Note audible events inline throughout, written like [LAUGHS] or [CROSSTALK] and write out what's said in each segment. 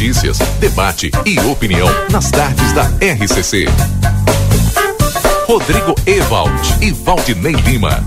Notícias, debate e opinião nas tardes da RCC. Rodrigo Ewald e Valdinei Lima.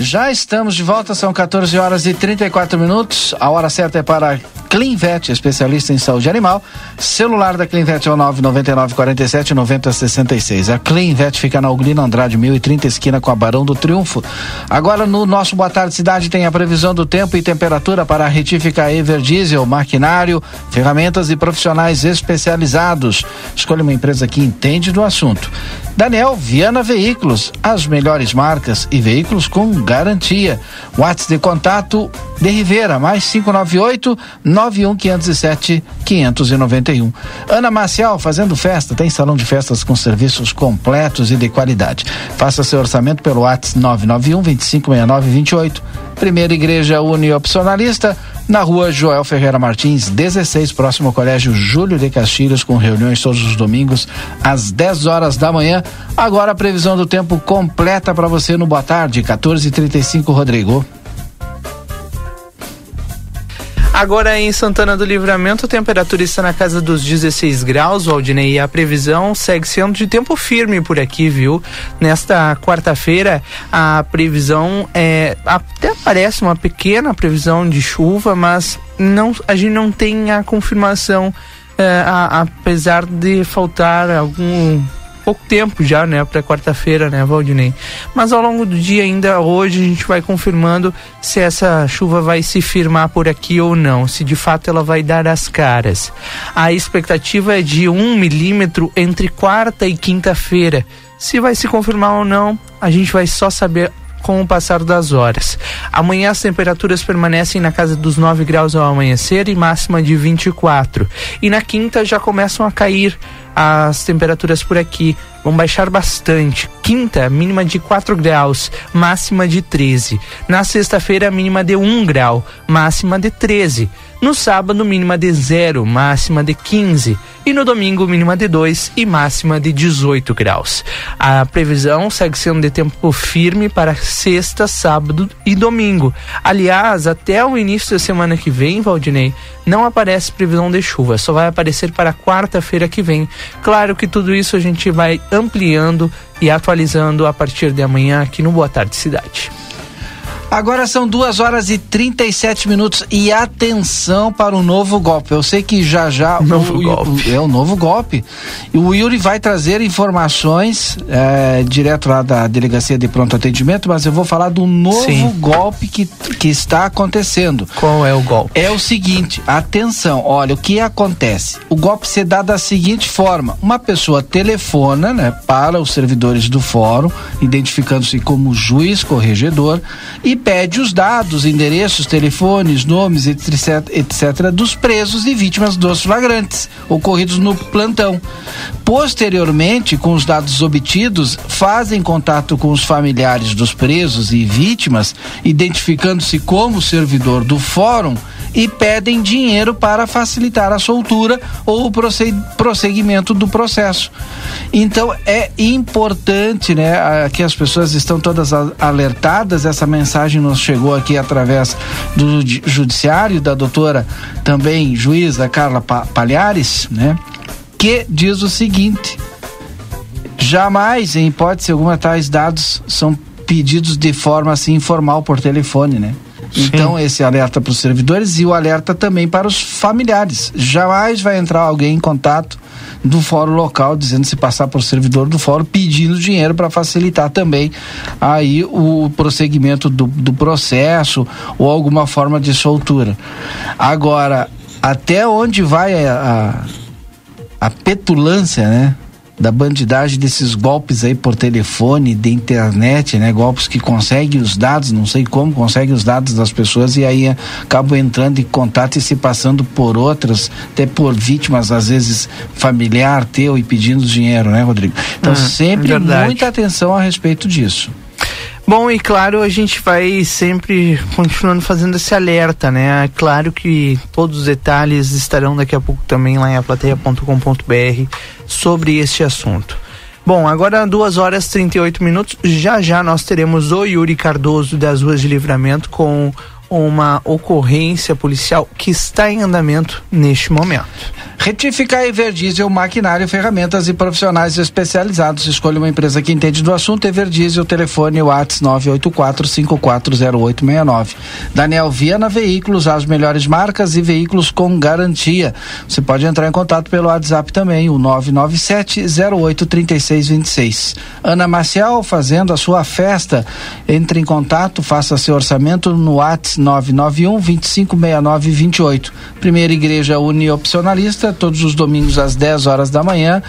Já estamos de volta, são 14 horas e 34 minutos. A hora certa é para Clinvet, especialista em saúde animal. Celular da Clinvet é o 999 47 90 66. A Clinvet fica na Uglino Andrade 1030, esquina com a Barão do Triunfo. Agora no nosso Boa Tarde Cidade tem a previsão do tempo e temperatura para a retífica Everdiesel, maquinário, ferramentas e profissionais especializados. Escolha uma empresa que entende do assunto. Daniel Viana Veículos, as melhores marcas e veículos com garantia. WhatsApp de contato de Rivera, mais 598 91507 591. Ana Marcial fazendo festa, tem salão de festas com serviços completos e de qualidade. Faça seu orçamento pelo WhatsApp 991 256928. Primeira Igreja Uniopcionalista, na rua Joel Ferreira Martins, 16, próximo ao Colégio Júlio de Castilhos, com reuniões todos os domingos, às 10 horas da manhã. Agora a previsão do tempo completa para você no Boa Tarde, 14h35, Rodrigo. Agora em Santana do Livramento, a temperatura está na casa dos 16 graus, Waldinei, e a previsão segue sendo de tempo firme por aqui, viu? Nesta quarta-feira, a previsão é. Até aparece uma pequena previsão de chuva, mas não, a gente não tem a confirmação, é, a, apesar de faltar algum pouco tempo já, né, para quarta-feira, né, Valdinei? Mas ao longo do dia ainda hoje a gente vai confirmando se essa chuva vai se firmar por aqui ou não, se de fato ela vai dar as caras. A expectativa é de um milímetro entre quarta e quinta-feira. Se vai se confirmar ou não, a gente vai só saber com o passar das horas. Amanhã as temperaturas permanecem na casa dos 9 graus ao amanhecer e máxima de 24. E na quinta já começam a cair as temperaturas por aqui vão baixar bastante. Quinta, mínima de 4 graus, máxima de 13. Na sexta-feira, mínima de 1 grau, máxima de 13. No sábado, mínima de 0, máxima de 15. E no domingo, mínima de 2 e máxima de 18 graus. A previsão segue sendo de tempo firme para sexta, sábado e domingo. Aliás, até o início da semana que vem, Valdinei, não aparece previsão de chuva, só vai aparecer para quarta-feira que vem. Claro que tudo isso a gente vai ampliando e atualizando a partir de amanhã aqui no Boa Tarde Cidade. Agora são duas horas e 37 minutos e atenção para o novo golpe. Eu sei que já já [LAUGHS] novo o, golpe. O, é o novo golpe. O Yuri vai trazer informações é, direto lá da delegacia de pronto atendimento, mas eu vou falar do novo Sim. golpe que, que está acontecendo. Qual é o golpe? É o seguinte, atenção, olha, o que acontece? O golpe se dá da seguinte forma: uma pessoa telefona, né, para os servidores do fórum, identificando-se como juiz corregedor e pede os dados, endereços, telefones, nomes, etc, etc, dos presos e vítimas dos flagrantes ocorridos no plantão. Posteriormente, com os dados obtidos, fazem contato com os familiares dos presos e vítimas, identificando-se como servidor do fórum e pedem dinheiro para facilitar a soltura ou o prosseguimento do processo. Então é importante, né, que as pessoas estão todas alertadas. Essa mensagem nos chegou aqui através do judiciário da doutora também juíza Carla Palhares, né, que diz o seguinte: jamais, em hipótese alguma, tais dados são pedidos de forma assim informal por telefone, né? Então, esse alerta para os servidores e o alerta também para os familiares. Jamais vai entrar alguém em contato do fórum local dizendo se passar por servidor do fórum pedindo dinheiro para facilitar também aí o prosseguimento do, do processo ou alguma forma de soltura. Agora, até onde vai a, a, a petulância, né? Da bandidagem desses golpes aí por telefone, de internet, né? Golpes que conseguem os dados, não sei como conseguem os dados das pessoas e aí acabam entrando em contato e se passando por outras, até por vítimas, às vezes familiar teu e pedindo dinheiro, né, Rodrigo? Então, Ah, sempre verdade. muita atenção a respeito disso. Bom, e claro, a gente vai sempre continuando fazendo esse alerta, né? Claro que todos os detalhes estarão daqui a pouco também lá em aplateia.com.br sobre este assunto. Bom, agora duas horas e 38 minutos. Já já nós teremos o Yuri Cardoso das Ruas de Livramento com uma ocorrência policial que está em andamento neste momento. Retificar Everdiesel, maquinário, ferramentas e profissionais especializados. Escolha uma empresa que entende do assunto. Everdiesel, telefone WhatsApp 984-540869. Daniel Viana Veículos, as melhores marcas e veículos com garantia. Você pode entrar em contato pelo WhatsApp também, o 997-083626. Ana Marcial, fazendo a sua festa. Entre em contato, faça seu orçamento no WhatsApp 991 2569 28. Primeira Igreja Uniopcionalista, todos os domingos às 10 horas da manhã.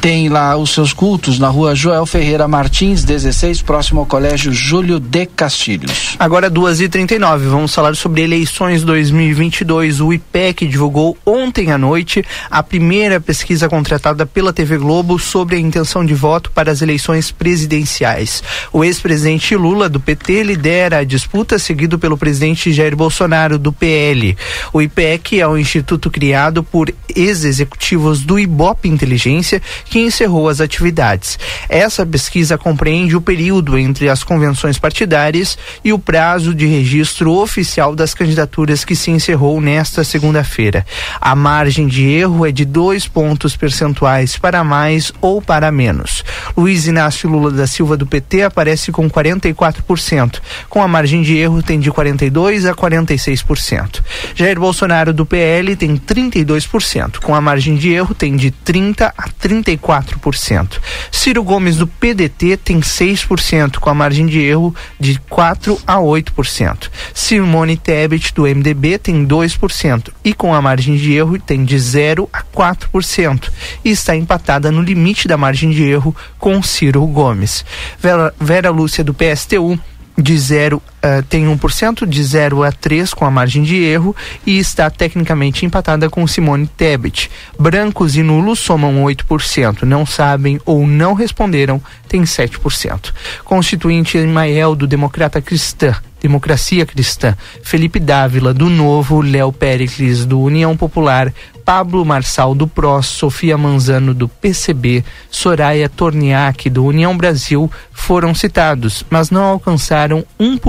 Tem lá os seus cultos na rua Joel Ferreira Martins, 16, próximo ao Colégio Júlio de Castilhos. Agora 2h39, vamos falar sobre eleições 2022. O IPEC divulgou ontem à noite a primeira pesquisa contratada pela TV Globo sobre a intenção de voto para as eleições presidenciais. O ex-presidente Lula, do PT, lidera a disputa, seguido pelo presidente Jair Bolsonaro, do PL. O IPEC é o instituto criado por ex-executivos do Ibope Inteligência, que encerrou as atividades. Essa pesquisa compreende o período entre as convenções partidárias e o prazo de registro oficial das candidaturas que se encerrou nesta segunda-feira. A margem de erro é de dois pontos percentuais para mais ou para menos. Luiz Inácio Lula da Silva do PT aparece com 44%, com a margem de erro tem de 42 42% a 46%. Jair Bolsonaro do PL tem 32%, com a margem de erro tem de 30% a 34%. Ciro Gomes do PDT tem 6%, com a margem de erro de 4% a 8%. Simone Tebet do MDB tem 2% e com a margem de erro tem de 0% a 4% e está empatada no limite da margem de erro com Ciro Gomes. Vera, Vera Lúcia do PSTU de 0 eh, tem 1%, de 0 a 3 com a margem de erro e está tecnicamente empatada com Simone Tebet. Brancos e nulos somam 8%, não sabem ou não responderam tem 7%. Constituinte Emael do Democrata Cristã, Democracia Cristã, Felipe Dávila do Novo, Léo Pericles do União Popular, Pablo Marçal do PROS, Sofia Manzano do PCB, Soraya Torniak do União Brasil foram citados, mas não alcançaram 1%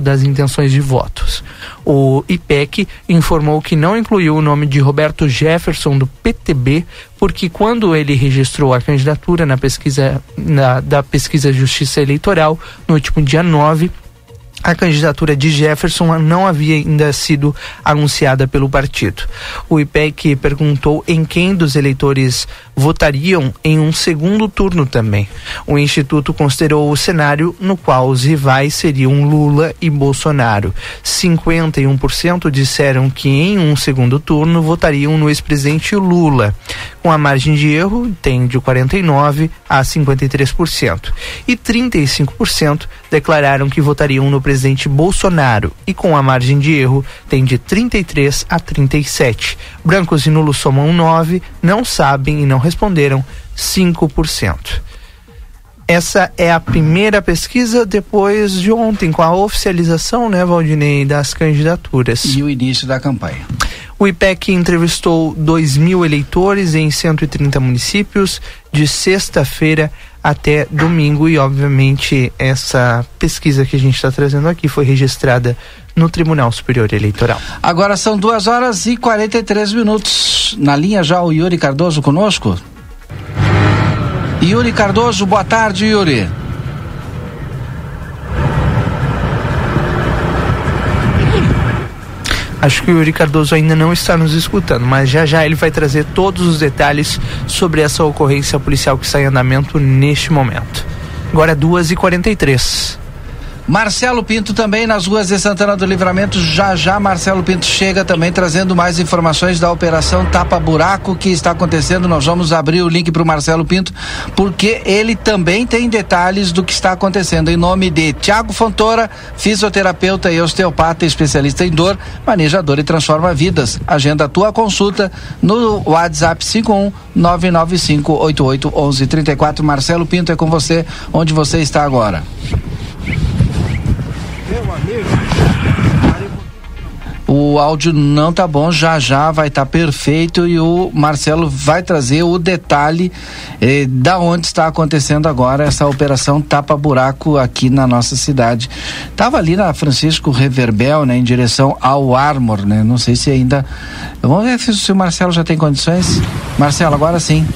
das intenções de votos. O IPEC informou que não incluiu o nome de Roberto Jefferson do PTB, porque quando ele registrou a candidatura na pesquisa na, da pesquisa Justiça Eleitoral no último dia 9, a candidatura de Jefferson não havia ainda sido anunciada pelo partido. O IPEC perguntou em quem dos eleitores votariam em um segundo turno também. O Instituto considerou o cenário no qual os rivais seriam Lula e Bolsonaro. 51% disseram que em um segundo turno votariam no ex-presidente Lula. Com a margem de erro, tem de 49% a 53%. E 35% declararam que votariam no presidente Bolsonaro. E com a margem de erro, tem de 33% a 37%. Brancos e nulos somam 9%, não sabem e não responderam 5%. Essa é a primeira pesquisa depois de ontem, com a oficialização, né, Valdinei, das candidaturas. E o início da campanha. O IPEC entrevistou 2 mil eleitores em 130 municípios de sexta-feira até domingo e, obviamente, essa pesquisa que a gente está trazendo aqui foi registrada no Tribunal Superior Eleitoral. Agora são duas horas e 43 minutos. Na linha já o Yuri Cardoso conosco? Yuri Cardoso, boa tarde, Yuri. Acho que o Yuri Cardoso ainda não está nos escutando, mas já já ele vai trazer todos os detalhes sobre essa ocorrência policial que está em andamento neste momento. Agora é 2h43. Marcelo Pinto também nas ruas de Santana do Livramento. Já já Marcelo Pinto chega também trazendo mais informações da operação Tapa Buraco que está acontecendo. Nós vamos abrir o link para o Marcelo Pinto porque ele também tem detalhes do que está acontecendo. Em nome de Tiago Fontoura, fisioterapeuta e osteopata especialista em dor, manejador e transforma vidas. Agenda a tua consulta no WhatsApp 51 995 88 11 34. Marcelo Pinto é com você onde você está agora. O áudio não tá bom, já já vai estar tá perfeito e o Marcelo vai trazer o detalhe eh, da onde está acontecendo agora essa operação tapa buraco aqui na nossa cidade. Tava ali na Francisco Reverbel, né, em direção ao Armor, né? Não sei se ainda Vamos ver se o Marcelo já tem condições. Marcelo, agora sim.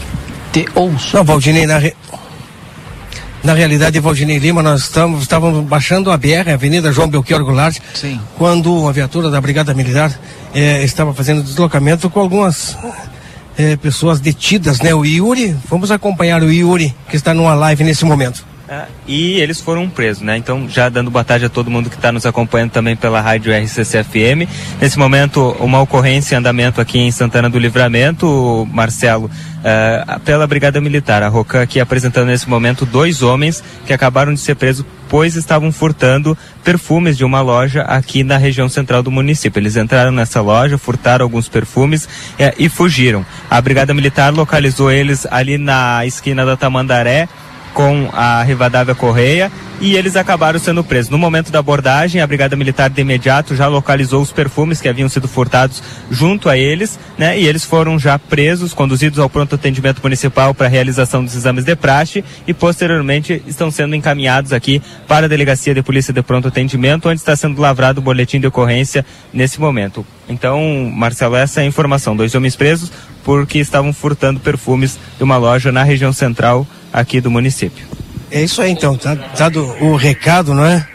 Te ouço. Não, Valdinei, na, re... na realidade, Valdinei Lima, nós estamos, estávamos baixando a BR, a Avenida João Belchior Goulart, sim. quando a viatura da Brigada Militar eh, estava fazendo deslocamento com algumas eh, pessoas detidas, né? O Yuri, vamos acompanhar o Yuri, que está numa live nesse momento. É, e eles foram presos, né? Então, já dando boa tarde a todo mundo que está nos acompanhando também pela rádio RCCFM. Nesse momento, uma ocorrência em andamento aqui em Santana do Livramento, Marcelo, uh, pela Brigada Militar. A Rocan aqui apresentando nesse momento dois homens que acabaram de ser presos, pois estavam furtando perfumes de uma loja aqui na região central do município. Eles entraram nessa loja, furtaram alguns perfumes uh, e fugiram. A Brigada Militar localizou eles ali na esquina da Tamandaré com a Rivadavia Correia e eles acabaram sendo presos. No momento da abordagem, a Brigada Militar de imediato já localizou os perfumes que haviam sido furtados junto a eles, né? E eles foram já presos, conduzidos ao pronto atendimento municipal para realização dos exames de praxe e posteriormente estão sendo encaminhados aqui para a Delegacia de Polícia de Pronto Atendimento, onde está sendo lavrado o boletim de ocorrência nesse momento. Então, Marcelo, essa é a informação. Dois homens presos porque estavam furtando perfumes de uma loja na região central aqui do município. É isso aí então, tá dado o recado, não é?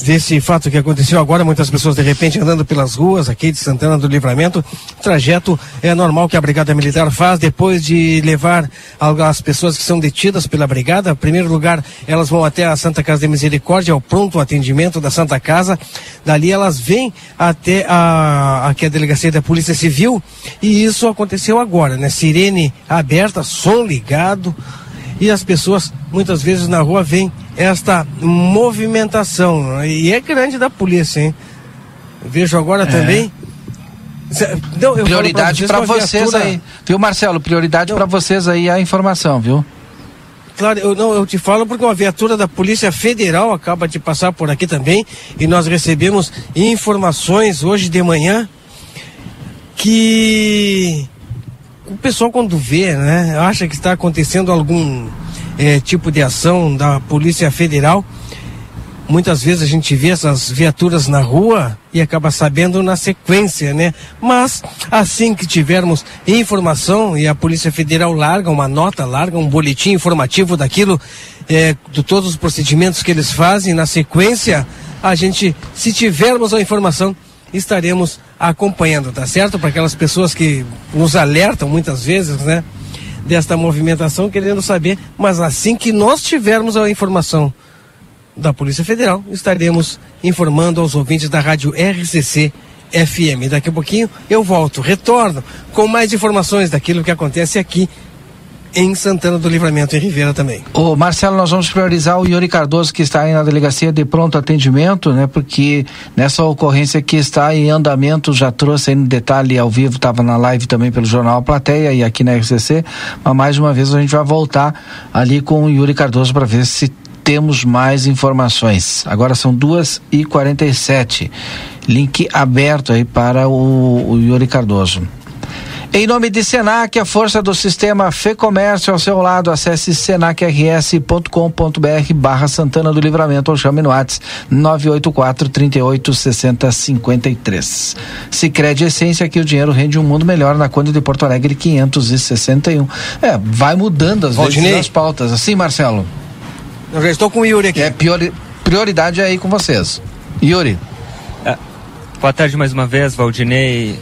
Desse fato que aconteceu agora, muitas pessoas de repente andando pelas ruas aqui de Santana do Livramento. Trajeto é normal que a Brigada Militar faz depois de levar as pessoas que são detidas pela Brigada. Em primeiro lugar, elas vão até a Santa Casa de Misericórdia, ao pronto atendimento da Santa Casa. Dali elas vêm até a, aqui a Delegacia da Polícia Civil. E isso aconteceu agora, né? Sirene aberta, som ligado e as pessoas muitas vezes na rua veem esta movimentação e é grande da polícia, hein? Vejo agora é. também não, prioridade para vocês, vocês aí, viu Marcelo? Prioridade para vocês aí a informação, viu? Claro, eu, não, eu te falo porque uma viatura da Polícia Federal acaba de passar por aqui também e nós recebemos informações hoje de manhã que o pessoal quando vê, né, acha que está acontecendo algum é, tipo de ação da Polícia Federal. Muitas vezes a gente vê essas viaturas na rua e acaba sabendo na sequência, né? Mas assim que tivermos informação e a Polícia Federal larga uma nota, larga um boletim informativo daquilo, é, de todos os procedimentos que eles fazem, na sequência, a gente, se tivermos a informação, estaremos acompanhando, tá certo? Para aquelas pessoas que nos alertam muitas vezes, né? Desta movimentação, querendo saber, mas assim que nós tivermos a informação da Polícia Federal, estaremos informando aos ouvintes da rádio RCC FM. Daqui a pouquinho eu volto, retorno com mais informações daquilo que acontece aqui em Santana do Livramento, em Ribeira também. Ô Marcelo, nós vamos priorizar o Yuri Cardoso que está aí na delegacia de pronto atendimento, né? Porque nessa ocorrência que está em andamento, já trouxe aí no detalhe ao vivo, estava na live também pelo Jornal Plateia e aqui na RCC, mas mais uma vez a gente vai voltar ali com o Yuri Cardoso para ver se temos mais informações. Agora são duas e quarenta e sete. Link aberto aí para o, o Yuri Cardoso. Em nome de Senac, a força do sistema Fê Comércio ao seu lado, acesse senacrs.com.br barra Santana do Livramento ou chame no WhatsApp 984 38 60 53. Sicredi Essência, que o dinheiro rende um mundo melhor na Conde de Porto Alegre 561. É, vai mudando às Valdinei. vezes as pautas. Assim, Marcelo? Eu já estou com o Yuri aqui. É priori, prioridade aí com vocês. Yuri. É, boa tarde mais uma vez, Valdinei.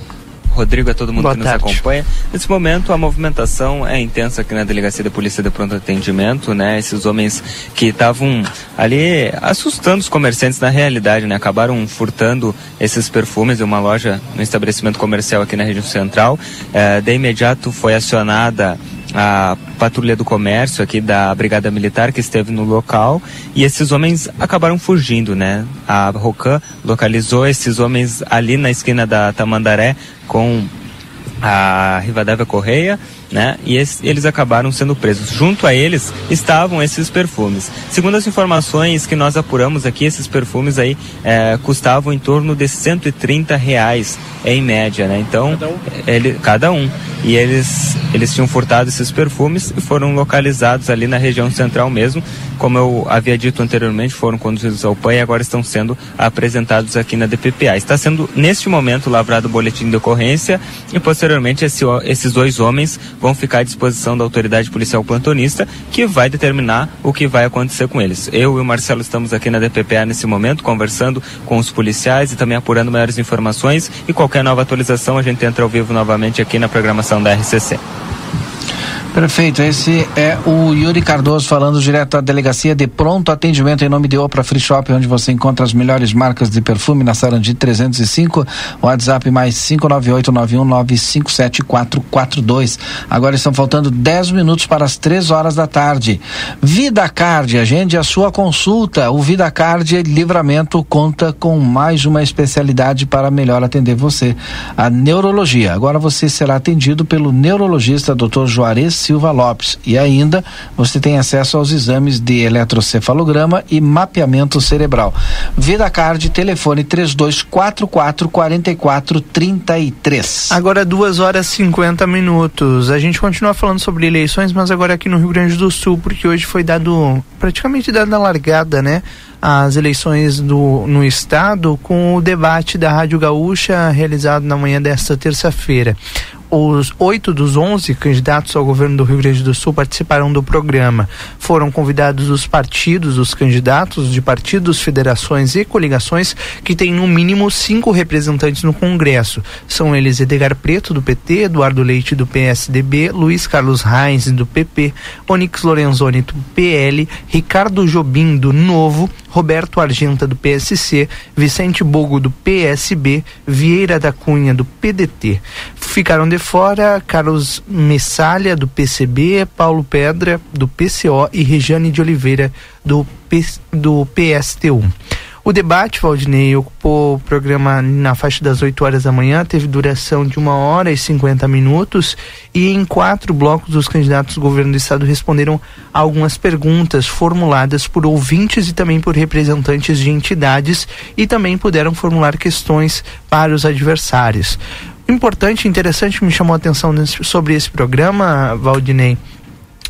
Rodrigo, a todo mundo Boa que tarde. nos acompanha. Nesse momento, a movimentação é intensa aqui na Delegacia da Polícia de Pronto Atendimento, né? Esses homens que estavam ali assustando os comerciantes na realidade, né? Acabaram furtando esses perfumes de uma loja no estabelecimento comercial aqui na região central. É, de imediato foi acionada a patrulha do comércio aqui da Brigada Militar que esteve no local e esses homens acabaram fugindo, né? A Rocan localizou esses homens ali na esquina da Tamandaré com a Rivadavia Correia né? E esse, eles acabaram sendo presos. Junto a eles estavam esses perfumes. Segundo as informações que nós apuramos aqui, esses perfumes aí é, custavam em torno de 130 reais em média, né? Então, cada um. Ele, cada um. E eles, eles tinham furtado esses perfumes e foram localizados ali na região central mesmo. Como eu havia dito anteriormente, foram conduzidos ao PAN e agora estão sendo apresentados aqui na DPPA. Está sendo, neste momento, lavrado o boletim de ocorrência e, posteriormente, esse, esses dois homens vão ficar à disposição da autoridade policial plantonista, que vai determinar o que vai acontecer com eles. Eu e o Marcelo estamos aqui na DPPA nesse momento, conversando com os policiais e também apurando maiores informações e qualquer nova atualização a gente entra ao vivo novamente aqui na programação da RCC. Perfeito, esse é o Yuri Cardoso falando direto da delegacia de pronto atendimento em nome de Opra Free Shop, onde você encontra as melhores marcas de perfume na Sarandi 305, WhatsApp mais 59891957442. Agora estão faltando 10 minutos para as 3 horas da tarde. Vida Card, agende a sua consulta. O Vida Card Livramento conta com mais uma especialidade para melhor atender você, a neurologia. Agora você será atendido pelo neurologista Dr. Juarez Silva Lopes. E ainda você tem acesso aos exames de eletrocefalograma e mapeamento cerebral. Vida Card, telefone 3244 4433. Agora duas horas e 50 minutos. A gente continua falando sobre eleições, mas agora aqui no Rio Grande do Sul, porque hoje foi dado praticamente dada a largada, né? As eleições do, no estado com o debate da Rádio Gaúcha realizado na manhã desta terça-feira os oito dos onze candidatos ao governo do Rio Grande do Sul participaram do programa. Foram convidados os partidos, os candidatos de partidos, federações e coligações que têm no mínimo cinco representantes no Congresso. São eles Edgar Preto, do PT, Eduardo Leite, do PSDB, Luiz Carlos Reis, do PP, Onix Lorenzoni, do PL, Ricardo Jobim, do Novo, Roberto Argenta, do PSC, Vicente Bogo, do PSB, Vieira da Cunha, do PDT. Ficaram de fora Carlos Messalha, do PCB, Paulo Pedra, do PCO e Regiane de Oliveira, do, P, do PSTU. O debate, Valdinei, ocupou o programa na faixa das 8 horas da manhã, teve duração de uma hora e 50 minutos e em quatro blocos os candidatos do governo do estado responderam a algumas perguntas formuladas por ouvintes e também por representantes de entidades e também puderam formular questões para os adversários. Importante, interessante, me chamou a atenção sobre esse programa, Valdinei,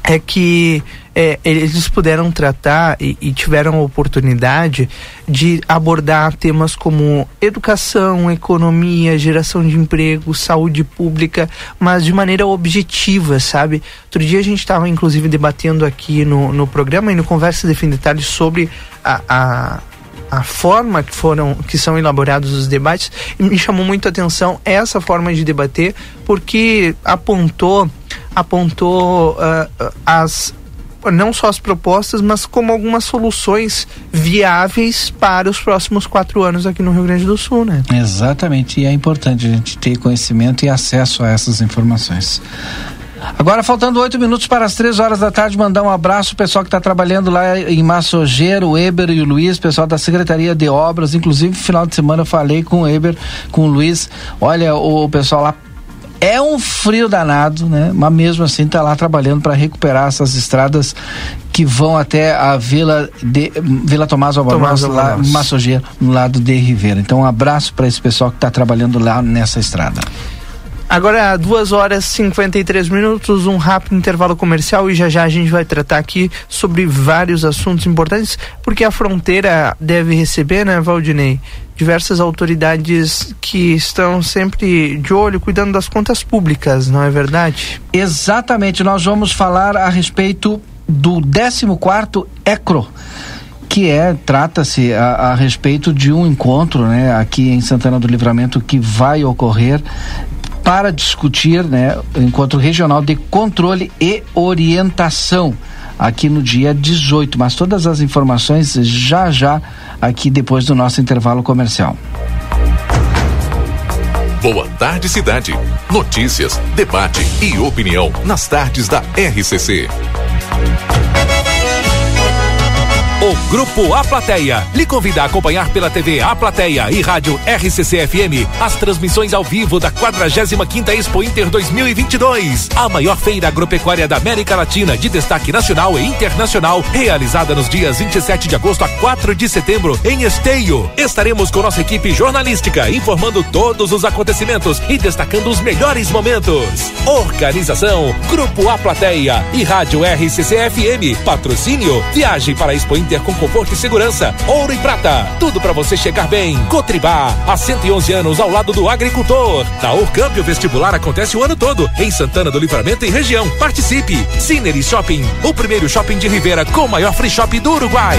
é que é, eles puderam tratar e, e, tiveram a oportunidade de abordar temas como educação, economia, geração de emprego, saúde pública, mas de maneira objetiva, sabe? Outro dia a gente estava inclusive debatendo aqui no, no programa e no Conversa de Fim de Detalhes sobre a, a a forma que foram que são elaborados os debates me chamou muito a atenção essa forma de debater porque apontou apontou uh, as não só as propostas, mas como algumas soluções viáveis para os próximos quatro anos aqui no Rio Grande do Sul, né? Exatamente, e é importante a gente ter conhecimento e acesso a essas informações. Agora, faltando oito minutos para as três horas da tarde, mandar um abraço ao pessoal que está trabalhando lá em Massogeiro, o Eber e o Luiz, pessoal da Secretaria de Obras. Inclusive, no final de semana eu falei com o Eber, com o Luiz. Olha, o pessoal lá é um frio danado, né? Mas mesmo assim está lá trabalhando para recuperar essas estradas que vão até a Vila de Vila Tomás Albornoz, lá Massogeiro, no lado de Ribeira. Então, um abraço para esse pessoal que está trabalhando lá nessa estrada. Agora, duas horas e 53 minutos, um rápido intervalo comercial e já já a gente vai tratar aqui sobre vários assuntos importantes, porque a fronteira deve receber, né, Valdinei? Diversas autoridades que estão sempre de olho, cuidando das contas públicas, não é verdade? Exatamente, nós vamos falar a respeito do 14 ECRO que é trata-se a, a, respeito de um encontro, né, aqui em Santana do Livramento que vai ocorrer para discutir né, o encontro regional de controle e orientação aqui no dia 18. Mas todas as informações já já aqui depois do nosso intervalo comercial. Boa tarde, cidade. Notícias, debate e opinião nas tardes da RCC. Grupo A Plateia lhe convida a acompanhar pela TV A Plateia e rádio RCC FM as transmissões ao vivo da 45ª Expo Inter 2022, a maior feira agropecuária da América Latina de destaque nacional e internacional, realizada nos dias 27 de agosto a 4 de setembro em Esteio. Estaremos com nossa equipe jornalística informando todos os acontecimentos e destacando os melhores momentos. Organização Grupo A Plateia e Rádio RCC FM. Patrocínio Viagem para a Expo Inter com conforto e segurança. Ouro e prata. Tudo para você chegar bem. Cotribá. Há 111 anos ao lado do agricultor. Na Urcamp o vestibular acontece o ano todo em Santana do Livramento e região. Participe. Cinery Shopping. O primeiro shopping de Rivera com o maior free shop do Uruguai.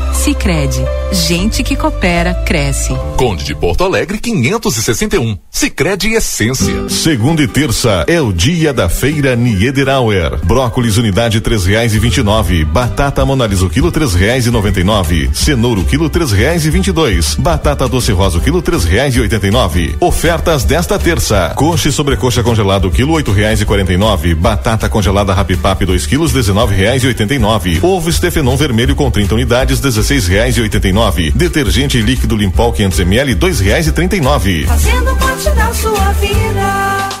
Sicredi, gente que coopera cresce. Conde de Porto Alegre 561. Sicredi Essência. Segunda e terça é o dia da feira Niederauer. Brócolis unidade três reais e vinte e nove. Batata Monalisa o quilo três reais e noventa e nove. Cenouro quilo três reais e vinte e dois. Batata doce rosa o quilo três reais e oitenta e nove. Ofertas desta terça. Coxa e sobrecoxa congelado quilo oito reais e quarenta e nove. Batata congelada Rapipap dois quilos dezenove reais e oitenta e nove. Ovo Estefenon vermelho com 30 unidades dezesseis reais e oitenta e nove. Detergente líquido Limpol 500 ml dois reais e trinta e nove. Fazendo parte da sua vida.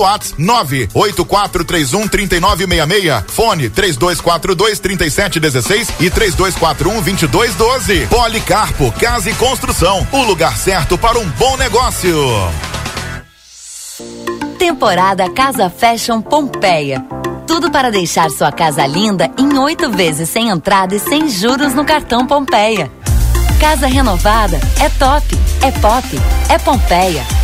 WhatsApp 98431 3966. Fone 3242 3716 e 3241 2212. Policarpo Casa e Construção. O lugar certo para um bom negócio. Temporada Casa Fashion Pompeia. Tudo para deixar sua casa linda em oito vezes sem entrada e sem juros no cartão Pompeia. Casa renovada é top, é pop, é Pompeia.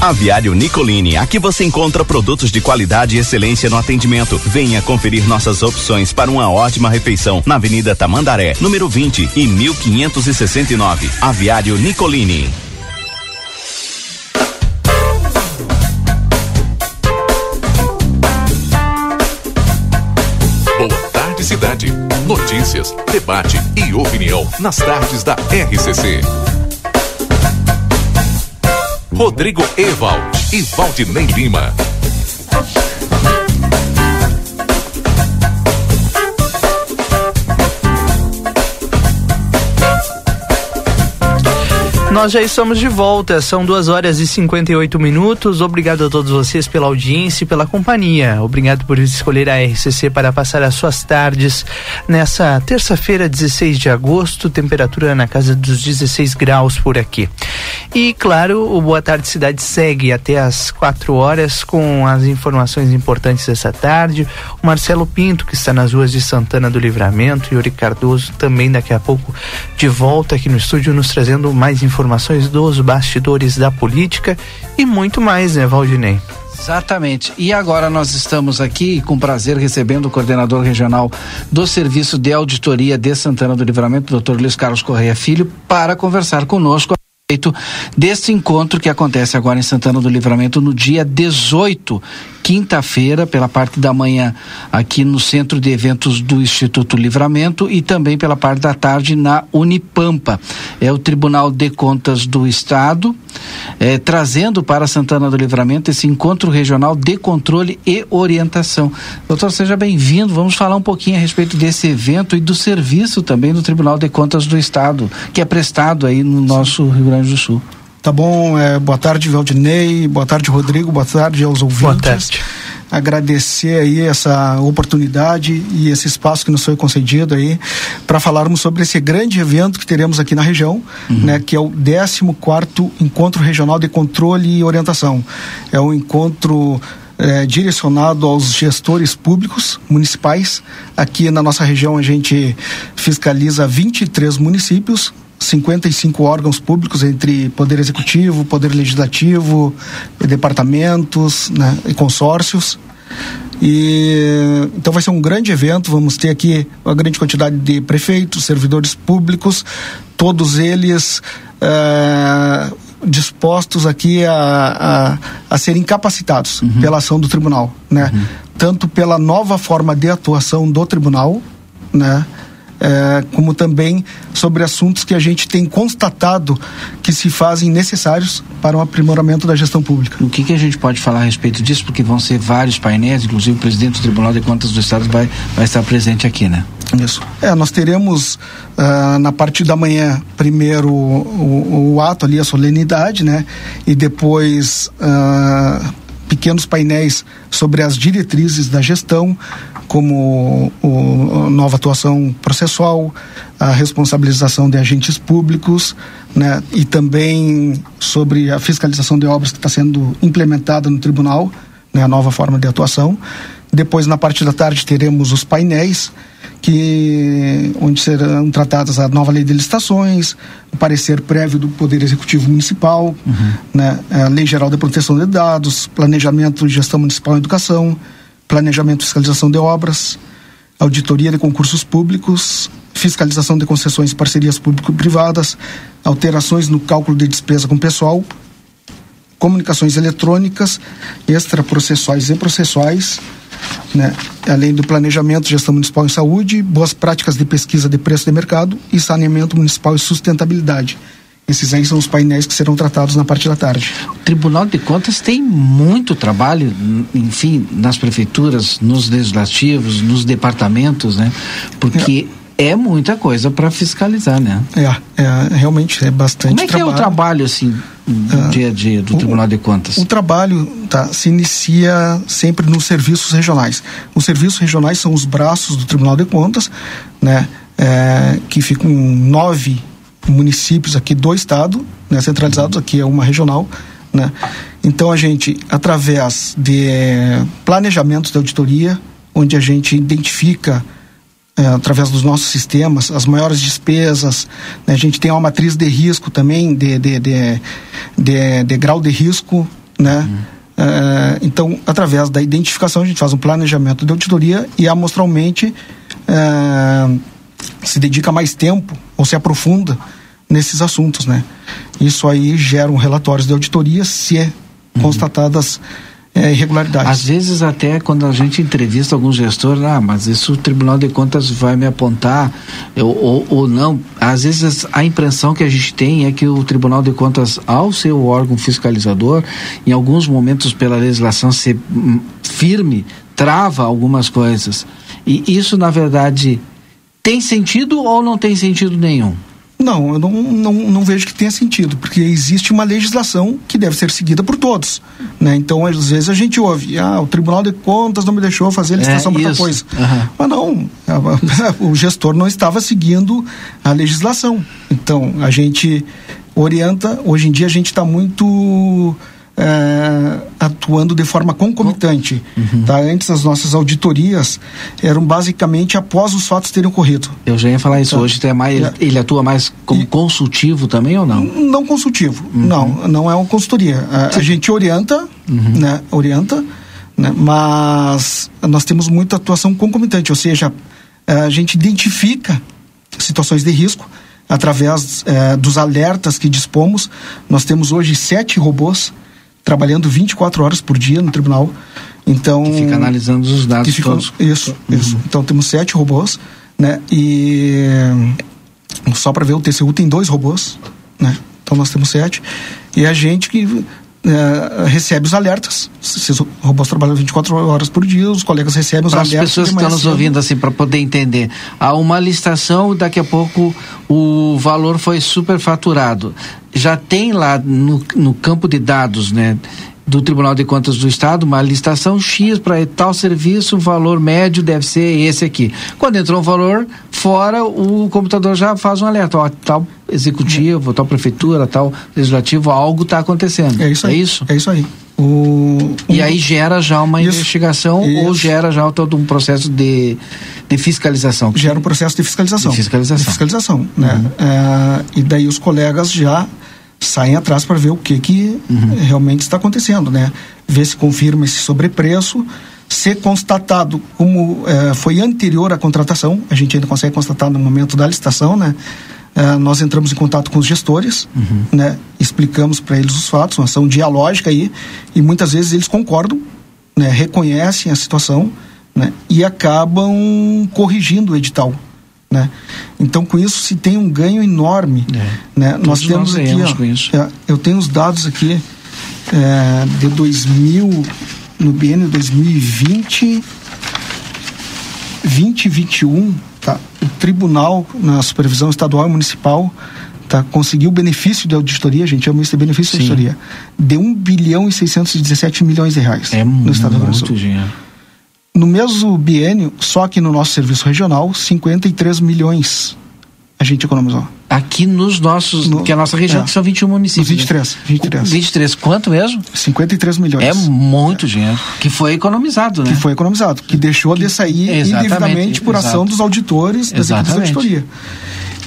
Aviário Nicolini, aqui você encontra produtos de qualidade e excelência no atendimento. Venha conferir nossas opções para uma ótima refeição na Avenida Tamandaré, número 20 e 1569. Aviário Nicolini. Boa tarde, cidade. Notícias, debate e opinião nas tardes da RCC. Rodrigo Evald e Valdinei Lima. Nós já estamos de volta, são duas horas e 58 minutos. Obrigado a todos vocês pela audiência e pela companhia. Obrigado por escolher a RCC para passar as suas tardes nessa terça-feira, 16 de agosto, temperatura na casa dos 16 graus por aqui. E claro, o Boa Tarde Cidade segue até às 4 horas com as informações importantes dessa tarde. O Marcelo Pinto, que está nas ruas de Santana do Livramento, e Yuri Cardoso também daqui a pouco de volta aqui no estúdio nos trazendo mais informações dos bastidores da política e muito mais, né, Valdinei? Exatamente. E agora nós estamos aqui com prazer recebendo o coordenador regional do Serviço de Auditoria de Santana do Livramento, doutor Luiz Carlos Correia Filho, para conversar conosco respeito desse encontro que acontece agora em Santana do Livramento no dia 18, quinta-feira, pela parte da manhã, aqui no Centro de Eventos do Instituto Livramento e também pela parte da tarde na Unipampa. É o Tribunal de Contas do Estado, é, trazendo para Santana do Livramento esse encontro regional de controle e orientação. Doutor, seja bem-vindo. Vamos falar um pouquinho a respeito desse evento e do serviço também do Tribunal de Contas do Estado, que é prestado aí no nosso Rio Grande do Sul. Tá bom, é, boa tarde, Valdinei, boa tarde, Rodrigo, boa tarde aos ouvintes. Boa tarde. Agradecer aí essa oportunidade e esse espaço que nos foi concedido aí para falarmos sobre esse grande evento que teremos aqui na região, uhum. né, que é o 14 Encontro Regional de Controle e Orientação. É um encontro é, direcionado aos gestores públicos municipais. Aqui na nossa região a gente fiscaliza 23 municípios, 55 órgãos públicos entre poder executivo, poder legislativo, departamentos né, e consórcios. E então vai ser um grande evento. Vamos ter aqui uma grande quantidade de prefeitos, servidores públicos, todos eles é, dispostos aqui a, a, a serem capacitados uhum. pela ação do tribunal, né? Uhum. Tanto pela nova forma de atuação do tribunal, né? É, como também sobre assuntos que a gente tem constatado que se fazem necessários para o um aprimoramento da gestão pública. O que, que a gente pode falar a respeito disso? Porque vão ser vários painéis, inclusive o presidente do Tribunal de Contas do Estado vai, vai estar presente aqui, né? Isso. É, nós teremos uh, na parte da manhã, primeiro o, o, o, ato ali, a solenidade, né? E depois. Uh, pequenos painéis sobre as diretrizes da gestão, como o, a nova atuação processual, a responsabilização de agentes públicos, né, e também sobre a fiscalização de obras que está sendo implementada no tribunal, né, a nova forma de atuação. Depois, na parte da tarde, teremos os painéis, que onde serão tratadas a nova lei de licitações, o parecer prévio do Poder Executivo Municipal, uhum. né, a Lei Geral de Proteção de Dados, Planejamento e Gestão Municipal e Educação, Planejamento e Fiscalização de Obras, Auditoria de Concursos Públicos, Fiscalização de Concessões e Parcerias Público-Privadas, alterações no cálculo de despesa com pessoal, comunicações eletrônicas, extraprocessuais e processuais, né? além do planejamento, gestão municipal em saúde, boas práticas de pesquisa de preço de mercado e saneamento municipal e sustentabilidade. Esses aí são os painéis que serão tratados na parte da tarde. O Tribunal de Contas tem muito trabalho, enfim, nas prefeituras, nos legislativos, nos departamentos, né? Porque é, é muita coisa para fiscalizar, né? É, é, realmente é bastante Como é que trabalho. é o trabalho, assim, do dia a dia do Tribunal de Contas? O, trabalho tá, se inicia sempre nos serviços regionais. Os serviços regionais são os braços do Tribunal de Contas, né, é, que ficam nove municípios aqui do estado, né, centralizados, aqui é uma regional, né. Então a gente, através de planejamentos de auditoria, onde a gente identifica é, através dos nossos sistemas, as maiores despesas. Né? A gente tem uma matriz de risco também, de, de, de, de, de grau de risco, né? Uhum. É, então, através da identificação, a gente faz um planejamento de auditoria e amostralmente é, se dedica mais tempo ou se aprofunda nesses assuntos, né? Isso aí gera um relatórios de auditoria se é uhum. constatadas é, irregularidades. Às vezes até quando a gente entrevista algum gestor, ah, mas isso o Tribunal de Contas vai me apontar eu, ou, ou não. Às vezes a impressão que a gente tem é que o Tribunal de Contas, ao ser o órgão fiscalizador, em alguns momentos pela legislação ser hum, firme, trava algumas coisas. E isso, na verdade, tem sentido ou não tem sentido nenhum? Não, eu não, não, não vejo que tenha sentido, porque existe uma legislação que deve ser seguida por todos. Né? Então, às vezes a gente ouve, ah, o Tribunal de Contas não me deixou fazer licitação para tal coisa. Aham. Mas não, [LAUGHS] o gestor não estava seguindo a legislação. Então, a gente orienta, hoje em dia a gente está muito eh, atuando de forma concomitante. Tá? Antes as nossas auditorias eram basicamente após os fatos terem ocorrido. Eu já ia falar isso. Tá. Hoje tem mais, ele, ele atua mais como consultivo também ou não? Não consultivo, não, não é uma consultoria. A, a gente orienta, né, orienta, né, mas nós temos muita atuação concomitante, ou seja, eh, a gente identifica situações de risco através eh, dos alertas que dispomos. Nós temos hoje sete robôs trabalhando 24 horas por dia no tribunal. Então Que fica analisando os dados que ficam- todos. Isso, isso. Então temos sete robôs, né? E só para ver o TCU tem dois robôs, né? Então nós temos sete e a gente que eh, recebe os alertas. Esses robôs trabalham 24 horas por dia, os colegas recebem os Para as alertas. pessoas de que estão nos cedo. ouvindo, assim, para poder entender. Há uma licitação, daqui a pouco o valor foi superfaturado. Já tem lá no, no campo de dados, né? Do Tribunal de Contas do Estado, uma licitação X para tal serviço, o valor médio deve ser esse aqui. Quando entrou um valor fora, o computador já faz um alerta, ó, tal executivo, tal prefeitura, tal legislativo, algo está acontecendo. É isso aí. É isso? É isso aí. O, E aí gera já uma Isso. investigação ou Isso. gera já todo um processo de, de fiscalização. gera um processo de fiscalização. De fiscalização. De fiscalização, né? Uhum. É, e daí os colegas já saem atrás para ver o que que Uhum. realmente está acontecendo, né? Ver se confirma esse sobrepreço, ser constatado como é, foi anterior à contratação, a gente ainda consegue constatar no momento da licitação, né? É, nós entramos em contato com os gestores, Uhum. né? Explicamos para eles os fatos, uma ação dialógica aí, e muitas vezes eles concordam, né? Reconhecem a situação, né? E acabam corrigindo o edital, né? Então com isso se tem um ganho enorme, né? Nós temos nós aqui, ó, com isso. é, eu tenho os dados aqui é, de 2000 no biênio 2020 2021, tá? O tribunal na supervisão estadual e municipal tá conseguiu benefício de auditoria, gente chama isso de benefício de Sim. auditoria, de 1 bilhão e 617 milhões de reais É no estado do Rio Grande do muito Sul. dinheiro. No mesmo biênio, só que no nosso serviço regional, 53 milhões a gente economizou. Aqui nos nossos, No- que é a nossa região, é. que são 21 municípios. Nos 23, 23. 23, quanto mesmo? 53 milhões. É muito dinheiro. Que foi economizado, né? que foi economizado, que deixou de sair Exatamente, indevidamente por ação exato. dos auditores das equipes de auditoria.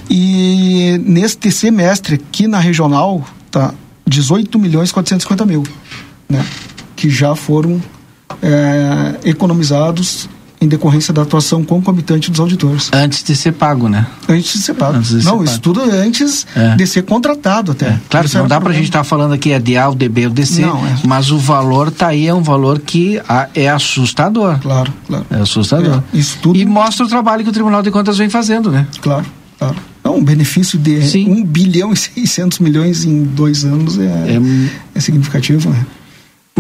E neste semestre aqui na regional, tá 18 milhões e 450 mil, né? Que já foram é, economizados em decorrência da atuação concomitante dos auditores. Antes de ser pago, né? Antes de ser pago. De ser não, pago. isso tudo antes É. de ser contratado até. Claro Isso que não dá pra problema. gente estar falando aqui é de A, o D, B, o DC, Não, é. mas o valor tá aí, é um valor que é assustador. Claro, claro. É assustador. É, isso tudo. E mostra o trabalho que o Tribunal de Contas vem fazendo, né? Claro, claro. Não, um benefício de 1 bilhão e 600 milhões em dois anos é, é, significativo, né?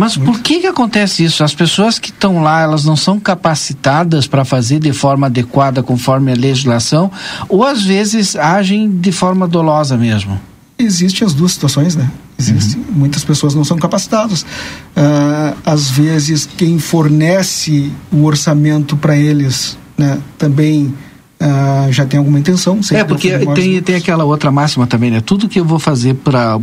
Mas por que que acontece isso? As pessoas que estão lá, elas não são capacitadas para fazer de forma adequada conforme a legislação, ou às vezes agem de forma dolosa mesmo? Existem as duas situações, né? Existem. Muitas pessoas não são capacitadas. Ah, às vezes, quem fornece o orçamento para eles, né, também ah, já tem alguma intenção. É, porque tem, tem aquela outra máxima também, né? Tudo que eu vou fazer para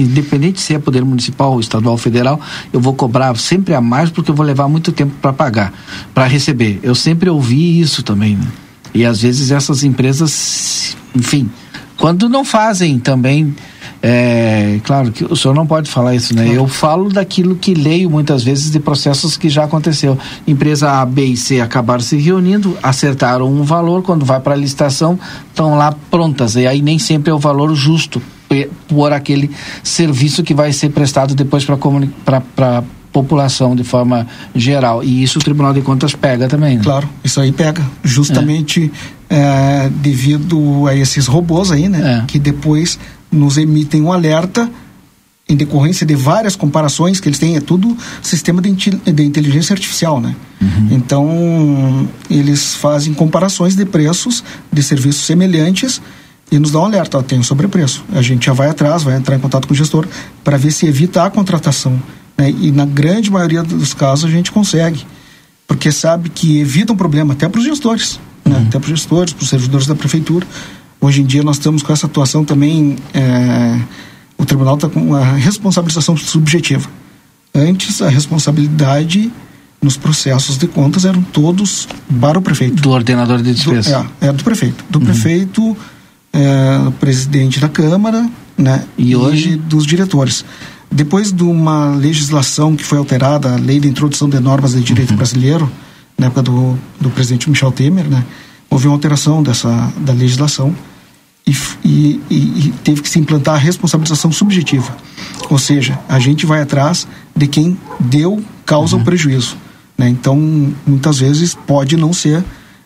independente se é poder municipal, estadual, federal, eu vou cobrar sempre a mais porque eu vou levar muito tempo para pagar, para receber. Eu sempre ouvi isso também, né? E às vezes essas empresas, enfim, quando não fazem também, é, claro que o senhor não pode falar isso, né? Eu falo daquilo que leio muitas vezes de processos que já aconteceu. Empresa A, B e C acabaram se reunindo, acertaram um valor, quando vai para a licitação, estão lá prontas. E aí nem sempre é o valor justo por aquele serviço que vai ser prestado depois para a população de forma geral. E isso o Tribunal de Contas pega também. Né? Claro, isso aí pega. Justamente é, devido a esses robôs aí, né? Que depois nos emitem um alerta em decorrência de várias comparações que eles têm. É tudo sistema de, de inteligência artificial, né? Então, eles fazem comparações de preços de serviços semelhantes e nos dá um alerta, ó, tem um sobrepreço. A gente já vai atrás, vai entrar em contato com o gestor para ver se evita a contratação. Né? E na grande maioria dos casos a gente consegue, porque sabe que evita um problema até para os gestores, né? até para os gestores, para os servidores da prefeitura. Hoje em dia nós estamos com essa atuação também, é, o tribunal está com a responsabilização subjetiva. Antes a responsabilidade nos processos de contas eram todos para o prefeito. Do ordenador de despesa. Do, é, é do prefeito. Do uhum. prefeito é, presidente da Câmara né, e, e hoje dos diretores. Depois de uma legislação que foi alterada, a lei de introdução de normas de direito uhum. brasileiro, na época do, do presidente Michel Temer, né, houve uma alteração dessa da legislação e, e, e, teve que se implantar a responsabilização subjetiva. Ou seja, a gente vai atrás de quem deu causa uhum. ao prejuízo. Né? Então, muitas vezes pode não ser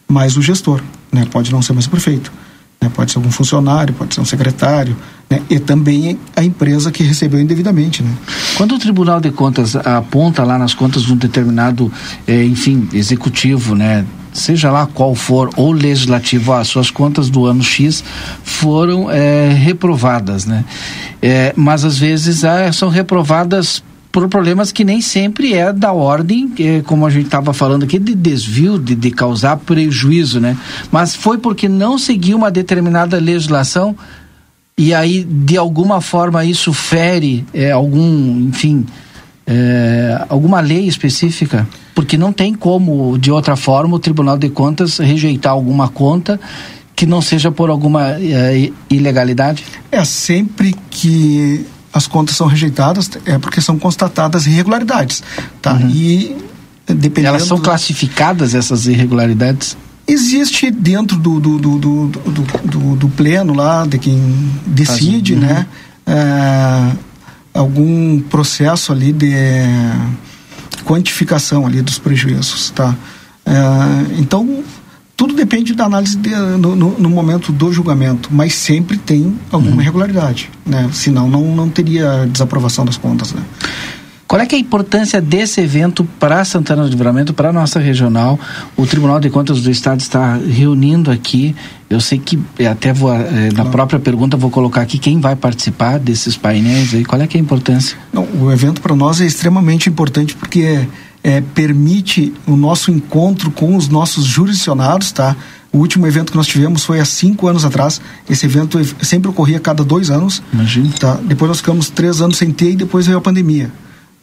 mais o gestor, né? pode não ser mais o prefeito né? pode ser algum funcionário, pode ser um secretário, né? e também a empresa que recebeu indevidamente. Né? Quando o Tribunal de Contas aponta lá nas contas de um determinado, eh, enfim, executivo, né? seja lá qual for, ou legislativo, as suas contas do ano X foram eh, reprovadas, né? Eh, mas às vezes ah, são reprovadas por problemas que nem sempre é da ordem, é, como a gente estava falando aqui, de desvio, de, de causar prejuízo, né? Mas foi porque não seguiu uma determinada legislação e aí, de alguma forma, isso fere é, algum, enfim, é, alguma lei específica? Porque não tem como, de outra forma, o Tribunal de Contas rejeitar alguma conta que não seja por alguma é, ilegalidade? É sempre que as contas são rejeitadas é porque são constatadas irregularidades, tá? Uhum. E dependendo elas são classificadas essas irregularidades? Existe dentro do do, do, do, do, do pleno lá de quem decide, uhum. né? É, algum processo ali de quantificação ali dos prejuízos, tá? É, então tudo depende da análise de, no, no, no, momento do julgamento, mas sempre tem alguma uhum. irregularidade, né? Senão não, não teria desaprovação das contas, né? Qual é, é a importância desse evento para Santana do Livramento, para a nossa regional? O Tribunal de Contas do Estado está reunindo aqui. Eu sei que até vou, eh, na própria pergunta vou colocar aqui quem vai participar desses painéis aí. Qual é, é a importância? Não, o evento para nós é extremamente importante porque é é, permite o nosso encontro com os nossos jurisdicionados, tá? O último evento que nós tivemos foi há cinco anos atrás. Esse evento sempre ocorria a cada dois anos. Imagina. Tá? Depois nós ficamos três anos sem ter e depois veio a pandemia.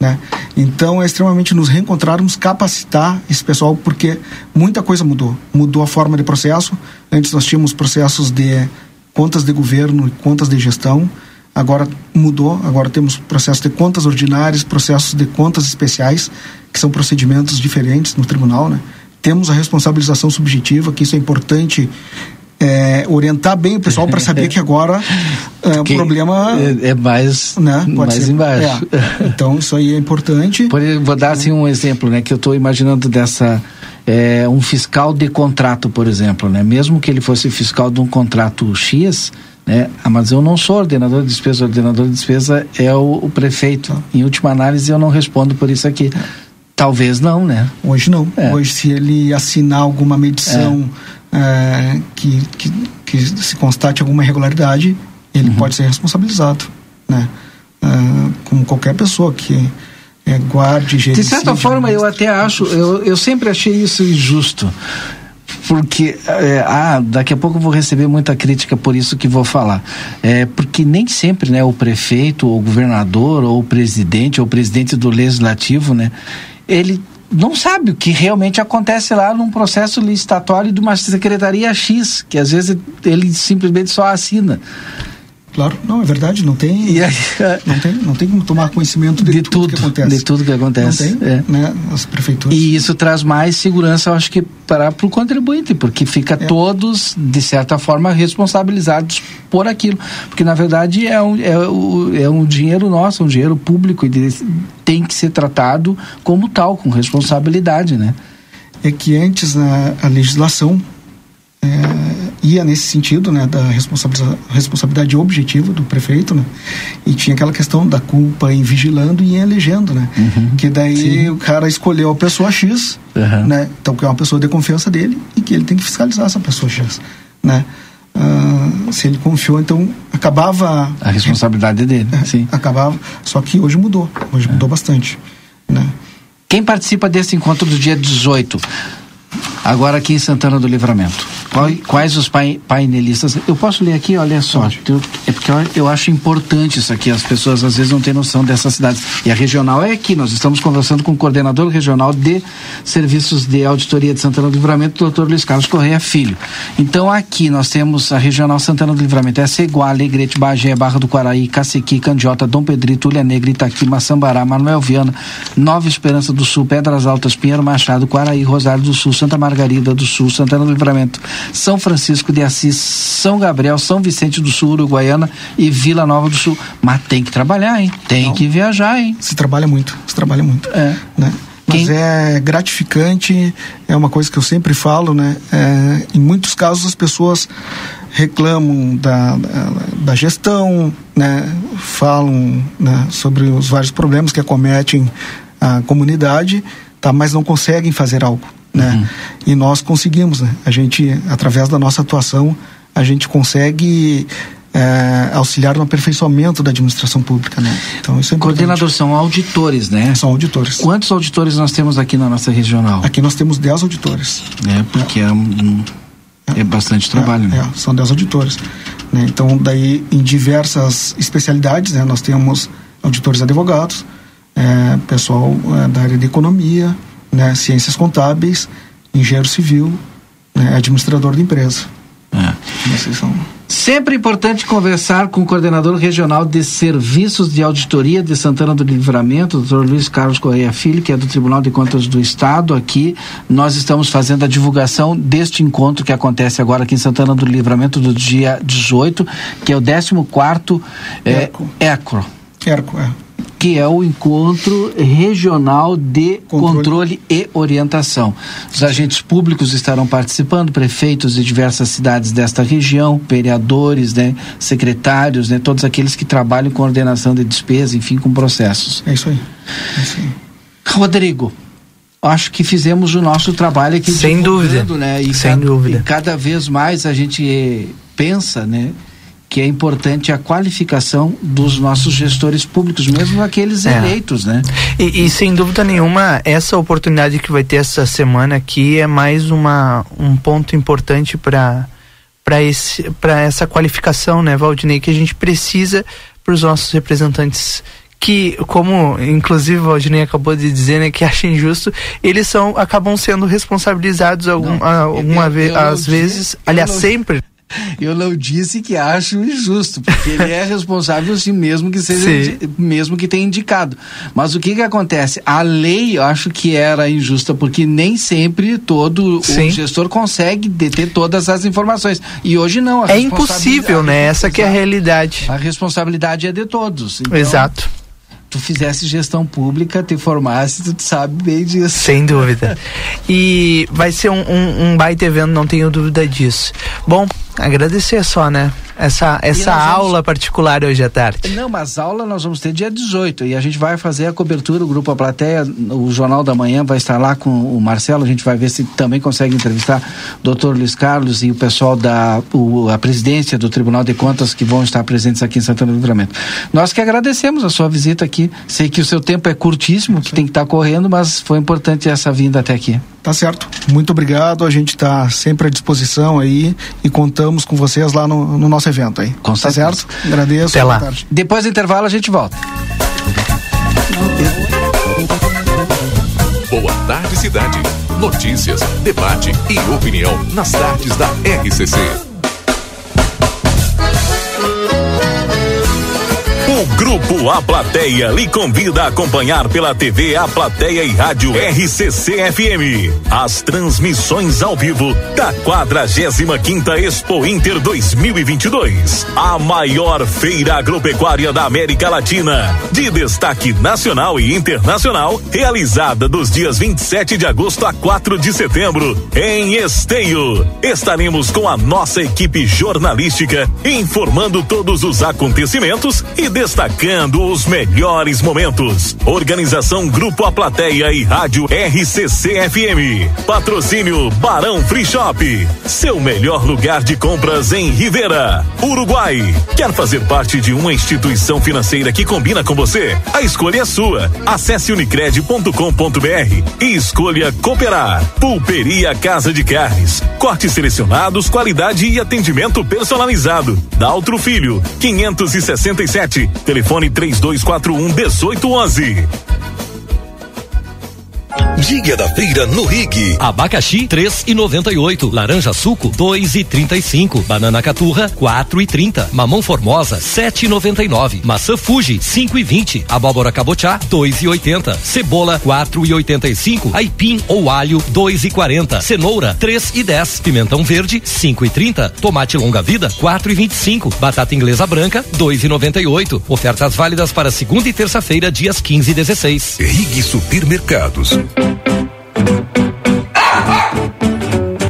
Né? Então é extremamente nos reencontrarmos, capacitar esse pessoal, porque muita coisa mudou. Mudou a forma de processo. Antes nós tínhamos processos de contas de governo e contas de gestão. Agora mudou, agora temos processos de contas ordinárias, processos de contas especiais, que são procedimentos diferentes no tribunal, né? Temos a responsabilização subjetiva, que isso é importante é, orientar bem o pessoal para saber que agora é, o [LAUGHS] problema é, é mais, né, mais ser, embaixo. É. Então isso aí é importante. Por, vou dar assim um exemplo, né, que eu estou imaginando dessa é, um fiscal de contrato, por exemplo, né, mesmo que ele fosse fiscal de um contrato X, né? Ah, mas eu não sou ordenador de despesa, o ordenador de despesa é o, o prefeito. Em última análise, eu não respondo por isso aqui. Talvez não, né? Hoje não. É. Hoje, se ele assinar alguma medição é. É, que, que, que, se constate alguma irregularidade, ele uhum. pode ser responsabilizado, né? É, como qualquer pessoa que é, guarde, De certa forma, eu até acho, eu, eu sempre achei isso injusto porque é, ah, daqui a pouco eu vou receber muita crítica por isso que vou falar. É, porque nem sempre né, o prefeito, ou o governador, ou o presidente, ou o presidente do legislativo, né, ele não sabe o que realmente acontece lá num processo licitatório de uma secretaria X, que às vezes ele simplesmente só assina. Claro, não, é verdade, não tem, aí, [LAUGHS] não tem, não tem como tomar conhecimento de, de tudo, tudo, que acontece. De tudo que acontece. Não tem, é. né, as prefeituras. E isso traz mais segurança, eu acho que para o contribuinte, porque fica é. todos, de certa forma, responsabilizados por aquilo. Porque, na verdade, é um, é, é um dinheiro nosso, um dinheiro público, e tem que ser tratado como tal, com responsabilidade, né? É que antes né, a legislação é, ia nesse sentido, né, da responsabilidade, responsabilidade objetiva do prefeito, né, e tinha aquela questão da culpa em vigilando e em elegendo, né, uhum. que daí Sim. o cara escolheu a pessoa X, uhum. né, então que é uma pessoa de confiança dele e que ele tem que fiscalizar essa pessoa X, né, ah, se ele confiou, então acabava. A responsabilidade é dele, É, sim. Acabava. Só que hoje mudou. Hoje mudou bastante. Né? Quem participa desse encontro do dia 18? Agora aqui em Santana do Livramento. Qual- quais os pai- painelistas? Eu posso ler aqui, olha só. Eu- é porque eu, eu acho importante isso aqui. As pessoas às vezes não têm noção dessas cidades. E a regional é aqui. Nós estamos conversando com o coordenador regional de serviços de auditoria de Santana do Livramento, Dr. Luiz Carlos Correia Filho. Então aqui nós temos a regional Santana do Livramento. Essa é igual Alegrete, Bagé, Barra do Quaraí, Cacequi, Candiota, Dom Pedrito, Ulha Negra, Itaqui, Maçambará, Manuel Viana, Nova Esperança do Sul, Pedras Altas, Pinheiro Machado, Quaraí, Rosário do Sul, Santa Margarida do Sul, Santana do Livramento, São Francisco de Assis, São Gabriel, São Vicente do Sul, Uruguaiana e Vila Nova do Sul. Mas tem que trabalhar, hein? Tem que viajar, hein? Se trabalha muito, se trabalha muito. É. Né? Mas é gratificante, é uma coisa que eu sempre falo, né? É, em muitos casos as pessoas reclamam da, da, da gestão, né? Falam né? sobre os vários problemas que acometem a comunidade, tá? Mas não conseguem fazer algo, né? E nós conseguimos, né? A gente, através da nossa atuação, a gente consegue é, auxiliar no aperfeiçoamento da administração pública, né? Então isso é importante. Coordenador, são auditores, né? São auditores. Quantos auditores nós temos aqui na nossa regional? Aqui nós temos 10 auditores. É, porque é, um- é bastante trabalho, né? É, são 10 auditores. né? Então, daí, em diversas especialidades, né, nós temos auditores advogados, é, pessoal é, da área de economia, né, ciências contábeis, engenheiro civil, né, administrador de empresa. Esses são Sempre importante conversar com o coordenador regional de serviços de auditoria de Santana do Livramento, Dr. Luiz Carlos Correia Filho, que é do Tribunal de Contas do Estado. Aqui nós estamos fazendo a divulgação deste encontro que acontece agora aqui em Santana do Livramento do dia 18, que é o 14º é, ECRO. ERCO, é. Que é o encontro regional de controle. e orientação. Os agentes públicos estarão participando, prefeitos de diversas cidades desta região, vereadores, né, secretários, né, todos aqueles que trabalham com ordenação de despesa, enfim, com processos. É isso aí. É isso aí. Rodrigo, acho que fizemos o nosso trabalho aqui Sem dúvida. né? E Sem cada, dúvida. E cada vez mais a gente pensa, né? Que é importante a qualificação dos nossos gestores públicos, mesmo aqueles É. eleitos, né? E, e sem dúvida nenhuma, essa oportunidade que vai ter essa semana aqui é mais uma, um ponto importante para para essa qualificação, né, Valdinei, que a gente precisa para os nossos representantes que, como inclusive o Valdinei acabou de dizer, né, que acha injusto, eles são acabam sendo responsabilizados algum, a- alguma eu- eu não às disse- vezes, eu aliás, não- sempre. Eu não disse que acho injusto, porque ele é responsável sim, mesmo que seja, indi- mesmo que tenha indicado. Mas o que que acontece? A lei, eu acho que era injusta, porque nem sempre todo Sim. o gestor consegue deter todas as informações. E hoje não. É impossível, né? Essa que é a realidade. A responsabilidade é de todos. Então, Exato. Tu fizesse gestão pública, te formasse, tu sabe bem disso. Sem dúvida. E vai ser um, um, um baita evento, não tenho dúvida disso. Bom, agradecer só, né? Essa, essa nós vamos- aula particular hoje à tarde. Não, mas aula nós vamos ter dia 18 e a gente vai fazer a cobertura, o Grupo A Plateia, o Jornal da Manhã vai estar lá com o Marcelo, a gente vai ver se também consegue entrevistar o doutor Luiz Carlos e o pessoal da o- a presidência do Tribunal de Contas que vão estar presentes aqui em Santana do Livramento. Nós que agradecemos a sua visita aqui, sei que o seu tempo é curtíssimo, que tem que estar correndo, mas foi importante essa vinda até aqui. Tá certo. Muito obrigado. A gente está sempre à disposição aí e contamos com vocês lá no, no nosso evento aí. Com tá certeza. certo? Agradeço. Até Boa lá. tarde. Depois do intervalo a gente volta. Boa tarde, cidade. Notícias, debate e opinião nas tardes da RCC. O Grupo A Plateia lhe convida a acompanhar pela TV A Plateia e Rádio RCC FM as transmissões ao vivo da 45 Expo Inter 2022, a maior feira agropecuária da América Latina, de destaque nacional e internacional, realizada dos dias 27 de agosto a 4 de setembro em Esteio. Estaremos com a nossa equipe jornalística informando todos os acontecimentos e destacando destacando os melhores momentos. Organização Grupo A Plateia e Rádio RCC FM. Patrocínio Barão Free Shop. Seu melhor lugar de compras em Rivera, Uruguai. Quer fazer parte de uma instituição financeira que combina com você? A escolha é sua. Acesse unicred.com.br e escolha cooperar. Pulperia Casa de Carnes. Cortes selecionados, qualidade e atendimento personalizado. Daltro Filho, 567. Telefone 3241 1811. Dia da feira no Rig. Abacaxi três e noventa e oito. Laranja suco dois e trinta e cinco. Banana caturra quatro e trinta. Mamão formosa sete e noventa e nove. Maçã Fuji cinco e vinte. Abóbora cabotiá dois e oitenta. Cebola quatro e oitenta e cinco. Aipim ou alho dois e quarenta. Cenoura três e dez. Pimentão verde cinco e trinta. Tomate longa vida quatro e vinte e cinco. Batata inglesa branca dois e noventa e oito. Ofertas válidas para segunda e terça-feira dias quinze e dezesseis. Rig Supermercados.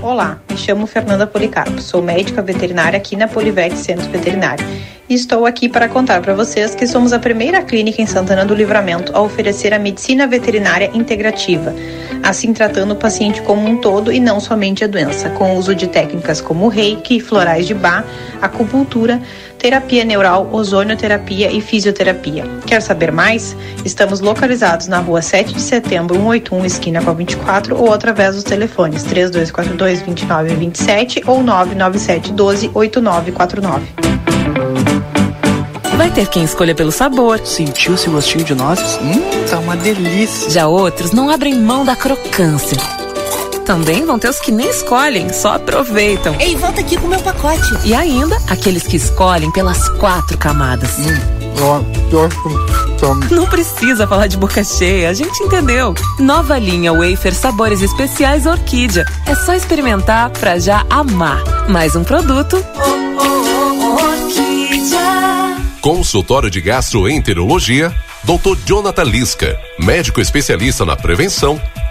Olá, me chamo Fernanda Policarpo, sou médica veterinária aqui na Polivete Centro Veterinário. E estou aqui para contar para vocês que somos a primeira clínica em Santana do Livramento a oferecer a medicina veterinária integrativa, assim tratando o paciente como um todo e não somente a doença, com o uso de técnicas como reiki, florais de bar, acupuntura, terapia neural, ozonioterapia e fisioterapia. Quer saber mais? Estamos localizados na rua 7 de setembro, 181, esquina com a 24, ou através dos telefones 3242 2927 ou 997 12 8949. Vai ter quem escolha pelo sabor. Sentiu esse gostinho de nozes? Hum, tá uma delícia. Já outros não abrem mão da crocância. Também vão ter os que nem escolhem, só aproveitam. Ei, volta aqui com o meu pacote. E ainda, aqueles que escolhem pelas quatro camadas. Não precisa falar de boca cheia, a gente entendeu. Nova linha Wafer Sabores Especiais Orquídea. É só experimentar pra já amar. Mais um produto. Consultório de Gastroenterologia, Dr. Jonathan Lisca, médico especialista na prevenção,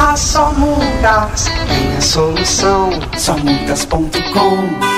A Só Multas tem a solução. Somultas.com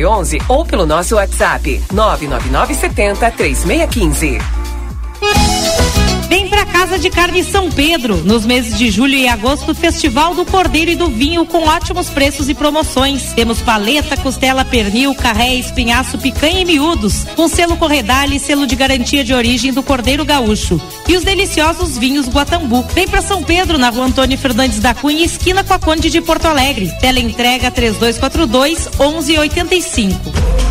1111 ou pelo nosso WhatsApp 99970 3615. Vem pra Casa de Carne São Pedro. Nos meses de julho e agosto, Festival do Cordeiro e do Vinho com ótimos preços e promoções. Temos paleta, costela, pernil, carré, espinhaço, picanha e miúdos, com selo Corredale e selo de garantia de origem do Cordeiro Gaúcho. E os deliciosos vinhos Guatambu. Vem pra São Pedro, na rua Antônio Fernandes da Cunha, esquina com a Conde de Porto Alegre. Tela entrega 3242 1185.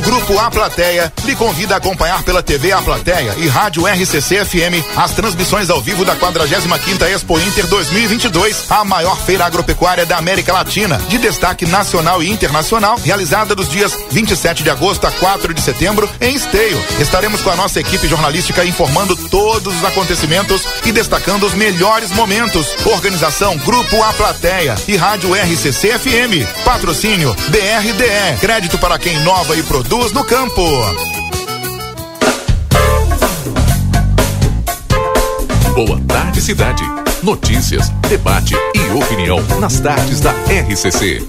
Grupo A Plateia lhe convida a acompanhar pela TV A Plateia e Rádio RCC FM as transmissões ao vivo da 45ª Expo Inter 2022, a maior feira agropecuária da América Latina, de destaque nacional e internacional, realizada dos dias 27 de agosto a 4 de setembro em Esteio. Estaremos com a nossa equipe jornalística informando todos os acontecimentos e destacando os melhores momentos. Organização Grupo A Plateia e Rádio RCC FM. Patrocínio BRDE. Crédito para quem inova e produz no campo. Boa Tarde Cidade. Notícias, debate e opinião nas tardes da RCC.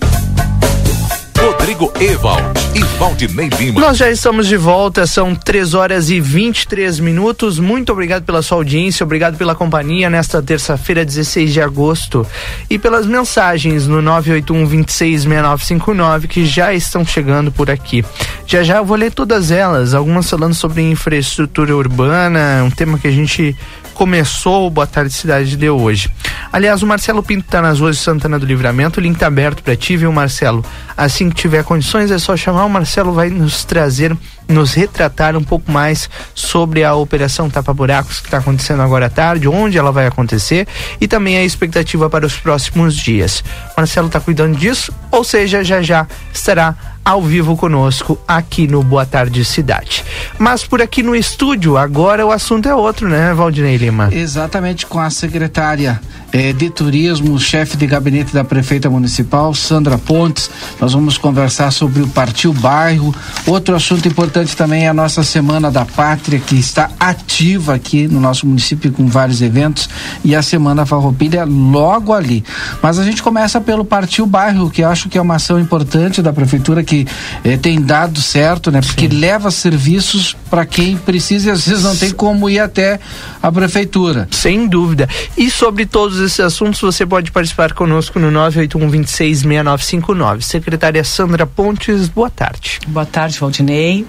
Rodrigo Evald e Valdinei Lima. Nós já estamos de volta, são 3 horas e 23 minutos. Muito obrigado pela sua audiência, obrigado pela companhia nesta terça-feira, 16 de agosto. E pelas mensagens no 981 266959 que já estão chegando por aqui. Já já eu vou ler todas elas, algumas falando sobre infraestrutura urbana, um tema que a gente começou o Boa Tarde Cidade de hoje. Aliás, o Marcelo Pinto está nas ruas de Santana do Livramento, o link está aberto para ti, viu, Marcelo? Assim que tiver condições, é só chamar, o Marcelo vai nos trazer, nos retratar um pouco mais sobre a operação Tapa Buracos que está acontecendo agora à tarde, onde ela vai acontecer e também a expectativa para os próximos dias. Marcelo está cuidando disso, ou seja, já já estará ao vivo conosco aqui no Boa Tarde Cidade. Mas por aqui no estúdio, agora o assunto é outro, né, Valdinei Lima? Exatamente com a secretária eh, de Turismo, chefe de gabinete da Prefeita Municipal, Sandra Pontes. Nós vamos conversar sobre o Partiu Bairro. Outro assunto importante também é a nossa Semana da Pátria, que está ativa aqui no nosso município com vários eventos, e a Semana Farroupilha logo ali. Mas a gente começa pelo Partiu Bairro, que eu acho que é uma ação importante da Prefeitura que eh, tem dado certo, né? Porque Sim. leva serviços para quem precisa e às vezes não tem como ir até a Prefeitura. Sem dúvida. E sobre todos esses assuntos, você pode participar conosco no 981 266959. Secretária Sandra Pontes, boa tarde. Boa tarde, Valdinei.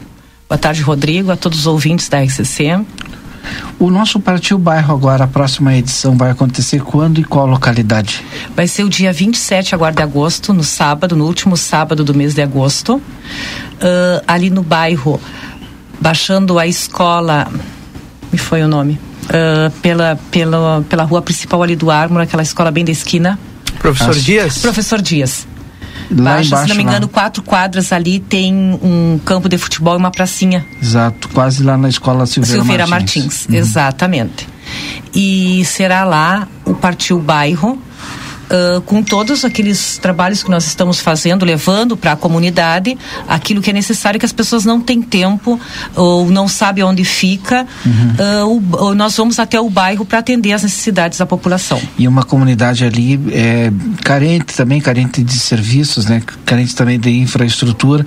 Boa tarde, Rodrigo, a todos os ouvintes da RCC. O nosso Partiu Bairro agora, a próxima edição vai acontecer quando e qual localidade? Vai ser o dia 27 agora de agosto, no sábado, no último sábado do mês de agosto. Uh, ali no bairro, baixando a escola. Me foi o nome? Uh, pela, pela, pela rua principal ali do Ármor, aquela escola bem da esquina. Professor As... Dias? Professor Dias. Lá Baixa, embaixo, se não me engano, lá. quatro quadras ali tem um campo de futebol e uma pracinha. Exato, quase lá na escola Silveira, Silveira Martins. Martins, uhum. exatamente. E será lá o Partiu Bairro, Uh, com todos aqueles trabalhos que nós estamos fazendo, levando para a comunidade aquilo que é necessário que as pessoas não têm tempo ou não sabem onde fica. Uhum. Uh, o, nós vamos até o bairro para atender as necessidades da população. E uma comunidade ali é, carente também, carente de serviços, né? Carente também de infraestrutura.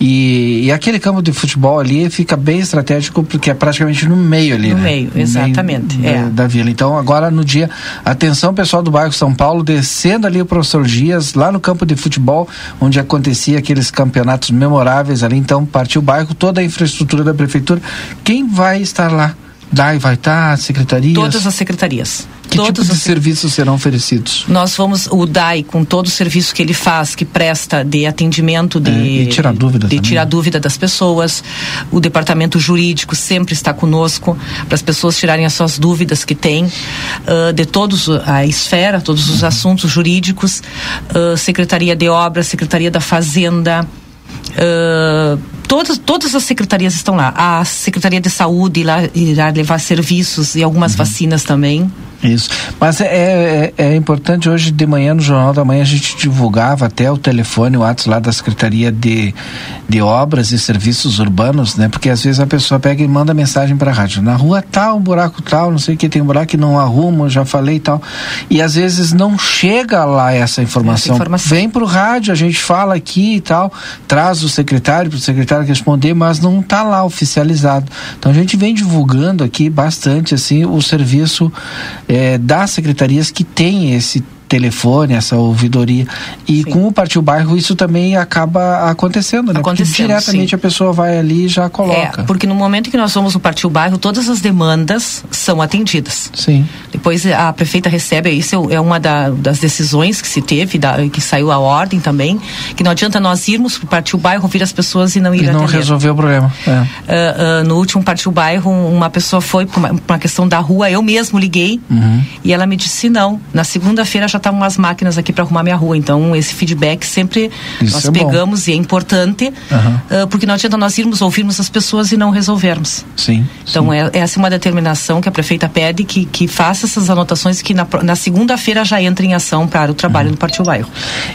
E, e aquele campo de futebol ali fica bem estratégico porque é praticamente no meio ali. No né? meio, no exatamente. Meio é. da, da vila. Então agora no dia, atenção pessoal do bairro São Paulo de descendo ali o professor Dias, lá no campo de futebol, onde acontecia aqueles campeonatos memoráveis ali, então partiu o bairro, toda a infraestrutura da prefeitura. Quem vai estar lá? DAI vai estar, secretarias? Todas as secretarias. Que Todos tipo de serviços serão oferecidos? Nós vamos, o DAI, com todo o serviço que ele faz, que presta de atendimento, de, é, e tirar dúvida de também. tirar dúvida das pessoas. O departamento jurídico sempre está conosco para as pessoas tirarem as suas dúvidas que têm, uh, de todos a esfera, todos os assuntos jurídicos, uh, Secretaria de Obras, Secretaria da Fazenda. Uh, todas, todas as secretarias estão lá. A Secretaria de Saúde irá, irá levar serviços e algumas Uhum. vacinas também. Isso. Mas é, é, é, importante hoje de manhã, no Jornal da Manhã, a gente divulgava até o telefone, o ato lá da Secretaria de, de Obras e Serviços Urbanos, né? Porque às vezes a pessoa pega e manda mensagem para a rádio. Na rua tal, um buraco tal, não sei o que, tem um buraco que não arruma, já falei e tal. E às vezes não chega lá essa informação. Essa informação. Vem pro rádio, a gente fala aqui e tal, traz o secretário para o secretário responder, mas não está lá oficializado. Então a gente vem divulgando aqui bastante assim o serviço é, das secretarias que tem esse telefone, essa ouvidoria. E sim. com o Partiu Bairro isso também acaba acontecendo, né? Acontecendo, porque diretamente sim. a pessoa vai ali e já coloca. É, porque no momento que nós vamos no Partiu Bairro, todas as demandas são atendidas. Sim. Depois a prefeita recebe, isso é uma da, das decisões que se teve, da, que saiu a ordem também, que não adianta nós irmos pro Partiu Bairro, ouvir as pessoas e não ir e não atender. resolver o problema. É. Uh, uh, no último Partiu Bairro, uma pessoa foi para uma, uma, questão da rua, eu mesmo liguei uhum. e ela me disse não. Na segunda-feira já estavam as máquinas aqui para arrumar minha rua. Então, esse feedback sempre Isso nós é bom. pegamos e é importante, Aham. ah, porque não adianta nós irmos ouvirmos as pessoas e não resolvermos. Sim. Então, é, essa é uma determinação que a prefeita pede que, que faça essas anotações que na, na segunda-feira já entre em ação para o trabalho no Partiu Bairro.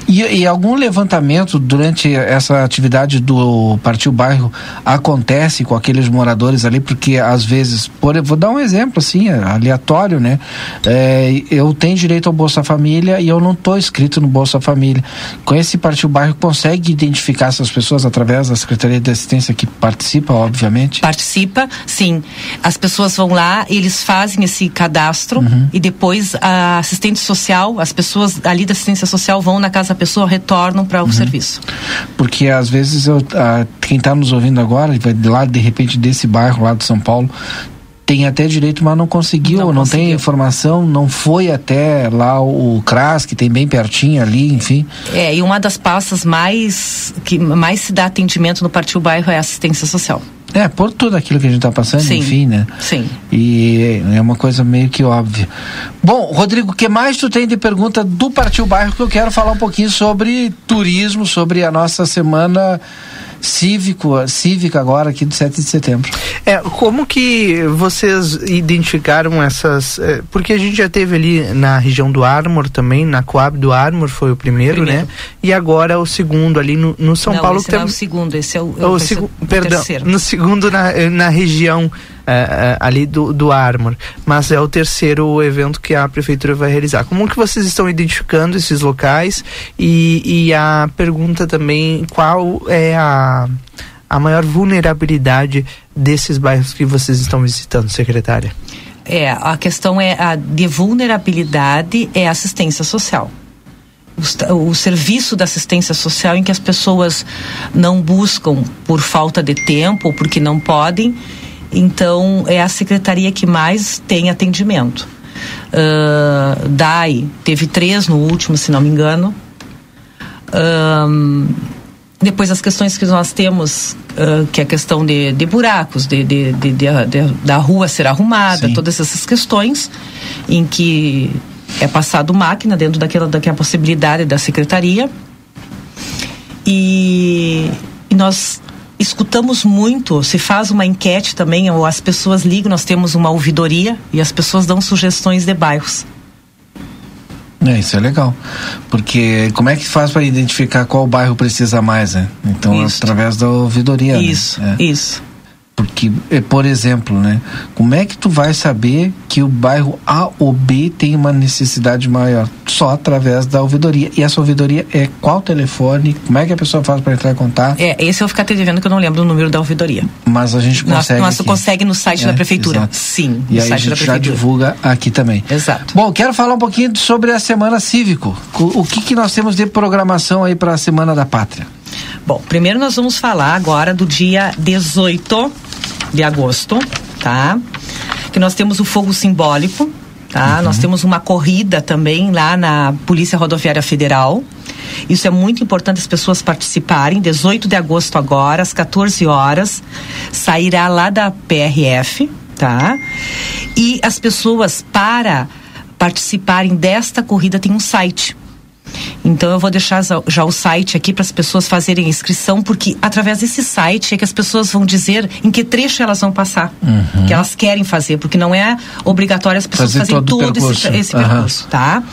E, e algum levantamento durante essa atividade do Partiu Bairro acontece com aqueles moradores ali? Porque às vezes, por, vou dar um exemplo assim, é aleatório, né? É, eu tenho direito ao Bolsa Família e eu não estou inscrito no Bolsa Família. Com esse Partiu Bairro, consegue identificar essas pessoas através da Secretaria de Assistência que participa, obviamente? Participa, sim. As pessoas vão lá, eles fazem esse cadastro e depois a assistente social, as pessoas ali da assistência social vão na casa da pessoa, retornam para o serviço. Porque às vezes eu, ah, quem está nos ouvindo agora, vai de lá de repente desse bairro lá de São Paulo, tem até direito, mas não conseguiu, não, tem informação, não foi até lá o CRAS, que tem bem pertinho ali, enfim. É, e uma das pastas mais que mais se dá atendimento no Partiu Bairro é a assistência social. É, por tudo aquilo que a gente está passando, Sim. enfim, né? Sim. E é uma coisa meio que óbvia. Bom, Rodrigo, o que mais tu tem de pergunta do Partiu Bairro que eu quero falar um pouquinho sobre turismo, sobre a nossa semana cívico, cívica agora aqui do 7 de setembro. É, como que vocês identificaram essas. é, porque a gente já teve ali na região do Armor também, na Coab do Armor foi o primeiro, Primeiro. né? E agora o segundo ali no, no São não, Paulo esse que não é o segundo, esse é o, o esse é segu- o perdão, terceiro. no segundo na, na região eh, eh, ali do, do Armor, mas é o terceiro evento que a prefeitura vai realizar. Como que vocês estão identificando esses locais e, e a pergunta também qual é a, a maior vulnerabilidade desses bairros que vocês estão visitando, secretária? É, a questão é a de vulnerabilidade é assistência social. O, serviço da assistência social em que as pessoas não buscam por falta de tempo ou porque não podem, então é a secretaria que mais tem atendimento. Ah, DAI teve três no último, se não me engano. Ahn, depois as questões que nós temos, ah, que é a questão de, de buracos, de, de- de- de- da rua ser arrumada, todas essas questões em que é passado máquina dentro daquela, daquela possibilidade da secretaria. E, e nós escutamos muito, se faz uma enquete também, ou as pessoas ligam, nós temos uma ouvidoria e as pessoas dão sugestões de bairros. É, isso é legal. Porque como é que faz para identificar qual bairro precisa mais, né? Então, Isso. através da ouvidoria. né? Isso, É. isso. Porque, eh, por exemplo, né? Como é que tu vai saber que o bairro A ou B tem uma necessidade maior? Só através da ouvidoria. E essa ouvidoria é qual telefone? Como é que a pessoa faz para entrar em contato? É, esse eu vou ficar te devendo que eu não lembro o número da ouvidoria. Mas a gente Nós, consegue. nós aqui. consegue no site É, da prefeitura. exato. Sim, E no aí a site da gente já prefeitura. divulga aqui também. Exato. Bom, quero falar um pouquinho sobre a Semana Cívico. O, o que, que nós temos de programação aí para a Semana da Pátria? Bom, primeiro nós vamos falar agora do dia 18 de agosto, tá? Que nós temos o fogo simbólico, tá? Nós temos uma corrida também lá na Polícia Rodoviária Federal. Isso é muito importante as pessoas participarem. 18 de agosto agora, às 14 horas, sairá lá da PRF, tá? E as pessoas para participarem desta corrida tem um site. Então eu vou deixar já- o site aqui para as pessoas fazerem a inscrição, porque através desse site é que as pessoas vão dizer em que trecho elas vão passar, Uhum. que elas querem fazer, porque não é obrigatório as pessoas Fazer fazerem todo todo, esse, percurso. esse Aham. percurso, tá?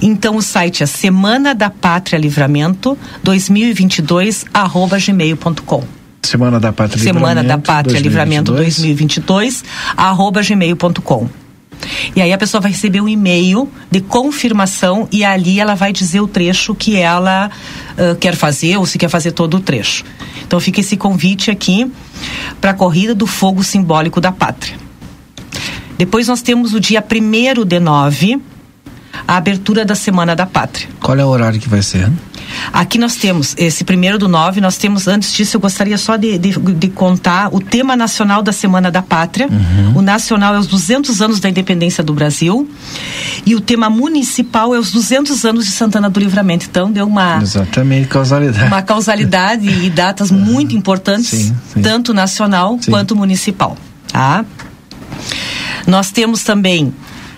Então o site é Semana da Pátria Livramento 2022 arroba gmail.com. Semana da Pátria Semana da Livramento Pátria Livramento 2022. 2022, arroba gmail.com. E aí a pessoa vai receber um e-mail de confirmação e ali ela vai dizer o trecho que ela ah, quer fazer ou se quer fazer todo o trecho. Então fica esse convite aqui para a corrida do fogo simbólico da pátria. Depois nós temos o dia 1 de nove, a abertura da Semana da Pátria. Qual é o horário que vai ser? Aqui nós temos, esse primeiro do nove, nós temos, antes disso, eu gostaria só de, de, de contar o tema nacional da Semana da Pátria. O nacional é os 200 anos da independência do Brasil. E o tema municipal é os 200 anos de Santana do Livramento. Então, deu uma, Exatamente, causalidade. uma causalidade e datas [LAUGHS] muito importantes, Sim, sim. tanto nacional Sim. quanto municipal. Tá? Nós temos também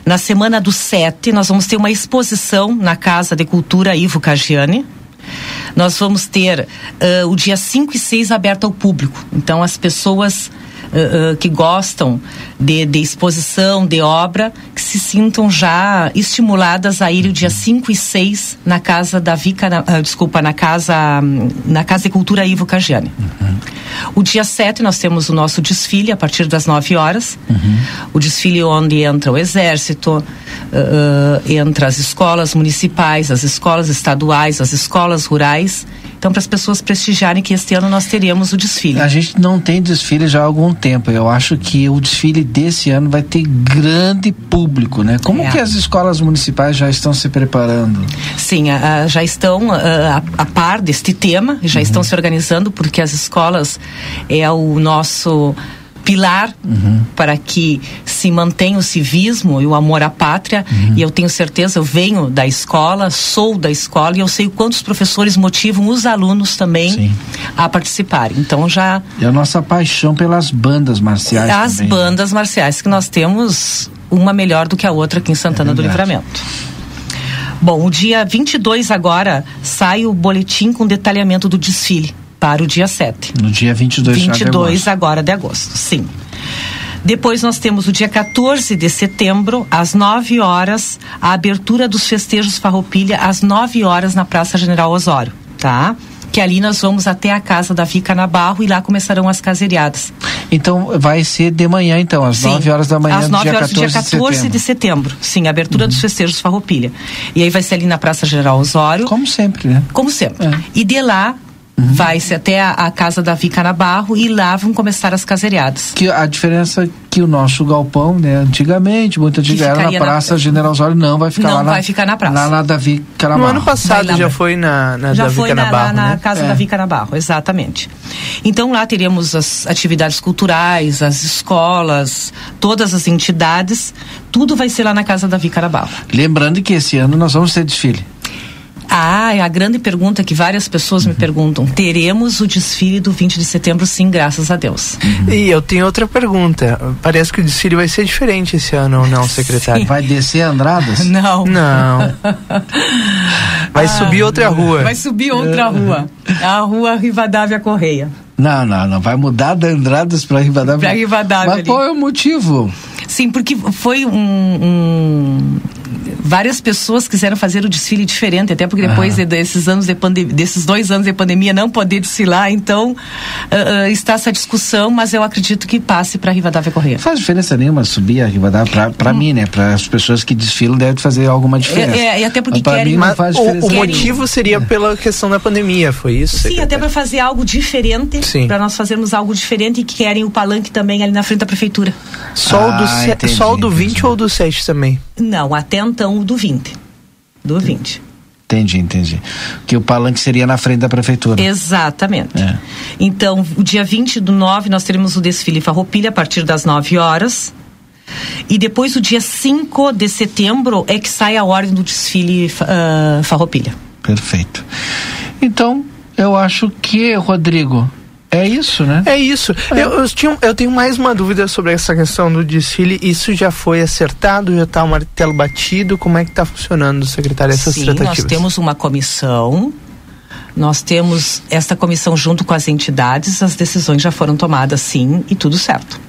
Na semana do 7, nós vamos ter uma exposição na Casa de Cultura Ivo Cagiani. Nós vamos ter uh, o dia 5 e 6 aberto ao público. Então, as pessoas uh, uh, que gostam de, de, exposição, de obra, que se sintam já estimuladas a ir o dia 5 e 6 na casa da Vica, uh, desculpa, na casa, na casa de cultura Ivo Cagiani. Uhum. O dia 7 nós temos o nosso desfile a partir das 9 horas. Uhum. O desfile onde entra o exército, entra as escolas municipais, as escolas estaduais, as escolas rurais. Então, para as pessoas prestigiarem que este ano nós teremos o desfile. A gente não tem desfile já há algum tempo. Eu acho que o desfile desse ano vai ter grande público, né? Como é. que as escolas municipais já estão se preparando? Sim, a, a, já estão a, a, par deste tema, já uhum. estão se organizando porque as escolas é o nosso pilar uhum. para que se mantenha o civismo e o amor à pátria. Uhum. E eu tenho certeza, eu venho da escola, sou da escola e eu sei quantos professores motivam os alunos também Sim. a participarem. Então já. E a nossa paixão pelas bandas marciais. As também, né? bandas marciais, que nós temos uma melhor do que a outra aqui em Santana é do Livramento. Bom, o dia 22 agora sai o boletim com detalhamento do desfile para o dia 7. No dia 22, 22 de agora de agosto, sim. Depois nós temos o dia 14 de setembro, às 9 horas, a abertura dos festejos Farroupilha, às 9 horas na Praça General Osório, tá? Que ali nós vamos até a casa da Fica na Barro e lá começarão as caseriadas. Então vai ser de manhã, então, às Sim, 9 horas da manhã às 9 horas do dia 14 de setembro. de setembro. Sim, a abertura uhum. dos festejos Farroupilha. E aí vai ser ali na Praça General Osório. Como sempre, né? Como sempre. É. E de lá Uhum. Vai-se até a, a, casa da Vica na Barro e lá vão começar as caseriadas. Que a diferença é que o nosso galpão, né, antigamente, muito antiga, era na Praça na... General Osório, não vai ficar não lá vai na, ficar na praça. Lá na Davi Canabarro. No ano passado já foi na, na já foi na, na, na né? casa é. da Vica na Barro, exatamente. Então lá teremos as atividades culturais, as escolas, todas as entidades, tudo vai ser lá na casa da Vica na Barro. Lembrando que esse ano nós vamos ter desfile. Ah, é a grande pergunta que várias pessoas uhum. me perguntam. Teremos o desfile do 20 de setembro, sim, graças a Deus. Uhum. E eu tenho outra pergunta. Parece que o desfile vai ser diferente esse ano ou não, [LAUGHS] secretário? Sim. Vai descer Andradas? [LAUGHS] Não. Não. [LAUGHS] Vai ah, subir outra rua. Vai subir outra rua. A rua Rivadavia Correia. Não, não, não. Vai mudar da Andradas para Rivadavia. Para Rivadavia. Mas ali. qual é o motivo? Sim, porque foi um, um várias pessoas quiseram fazer o desfile diferente, até porque depois de, desses anos de pandemia, desses dois anos de pandemia não poder desfilar, então uh, uh, está essa discussão, mas eu acredito que passe para Rivadavia Correia. Faz diferença nenhuma subir a Rivadavia para hum. mim, né? Para as pessoas que desfilam deve fazer alguma diferença. É, é, e até porque pra querem. Mim não faz diferença. O, o motivo seria pela questão da pandemia, foi isso? Sim, até para fazer algo diferente, para nós fazermos algo diferente e que querem o palanque também ali na frente da prefeitura. Só ah, o do, ah, entendi, só o do 20 entendi. ou do 7 também? Não, até então o do 20. Do 20. Entendi, entendi. Que o palanque seria na frente da prefeitura. Exatamente. É. Então, o dia 20 do 9, nós teremos o desfile Farroupilha a partir das 9 horas. E depois, o dia 5 de setembro, é que sai a ordem do desfile uh, Farroupilha. Perfeito. Então, eu acho que, Rodrigo, é isso, né? É isso. É. Eu, eu, tinha, eu tenho mais uma dúvida sobre essa questão do desfile. Isso já foi acertado? Já está o martelo batido? Como é que está funcionando, secretário, essas Sim, tratativas? nós temos uma comissão nós temos esta comissão junto com as entidades, as decisões já foram tomadas sim e tudo certo.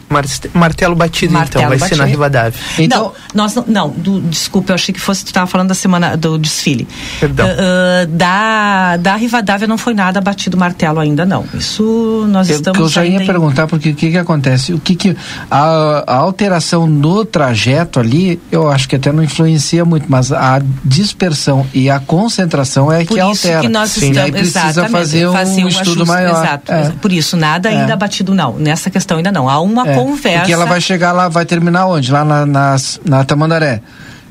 Martelo batido, então, Martelo então, vai batido. ser na Rivadavia. Então, não, nós não, não do, desculpa, eu achei que fosse, tu estava falando da semana do desfile. Perdão. Uh, uh, da, da Rivadavia não foi nada batido martelo ainda, não. Isso nós eu, estamos. Eu já ia em... perguntar, porque o que que acontece? O que que. A, a, alteração no trajeto ali, eu acho que até não influencia muito, mas a dispersão e a concentração é Por que altera. Que nós Sim, estamos, precisa fazer um, fazer um estudo maior. Exato. É. Por isso, nada ainda é. batido, não. Nessa questão ainda não. Há uma é. Conversa. Porque ela vai chegar lá, vai terminar onde? Lá na, na, na Tamandaré.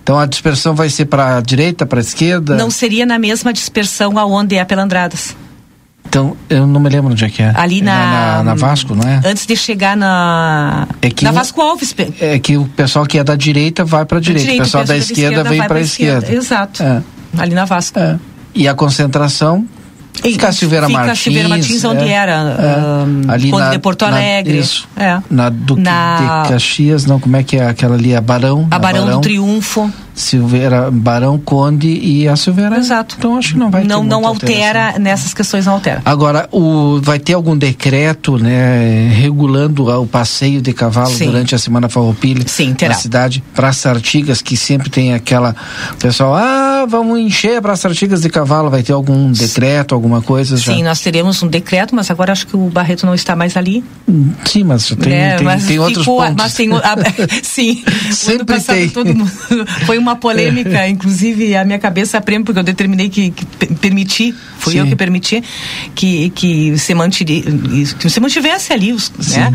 Então a dispersão vai ser para a direita, para a esquerda? Não seria na mesma dispersão aonde é Pelandradas. Então, eu não me lembro onde é que é. Ali na, é na, na, Vasco, não é? Antes de chegar na. É que na Vasco Alves. É que o pessoal que é da direita vai para a direita, o pessoal da esquerda, esquerda vem para a esquerda. esquerda. Exato. É. Ali na Vasco. É. E a concentração Fica a Silveira Fica a Martins. Martins, onde é, era, é. ahn, ali Conde na, de Porto na- Alegre. isso. É. Na Duque Na- de Caxias, não, como é que é aquela ali? A Barão. A Barão do Triunfo. Silveira, Barão, Conde e a Silveira. Exato. Então acho que não vai ter Não, não muita alteração. altera, nessas questões não altera. Agora, o, vai ter algum decreto, né, regulando o passeio de cavalo Sim. durante a Semana Farroupilha Sim, terá. na cidade? Praça Artigas, que sempre tem aquela. O pessoal, ah, vamos encher a Praça Artigas de cavalo. Vai ter algum decreto, alguma coisa? já? Sim, nós teremos um decreto, mas agora acho que o Barreto não está mais ali. Sim, mas tem, né? tem, mas tem outros ficou- pontos. Mas tem, a- [LAUGHS] sim, Sempre passado tem. todo mundo [LAUGHS] foi uma polêmica, [LAUGHS] inclusive a minha cabeça prêmio porque eu determinei que, que pe- permiti, fui Sim. eu que permiti que que se mantire, que se mantivesse ali, os, né?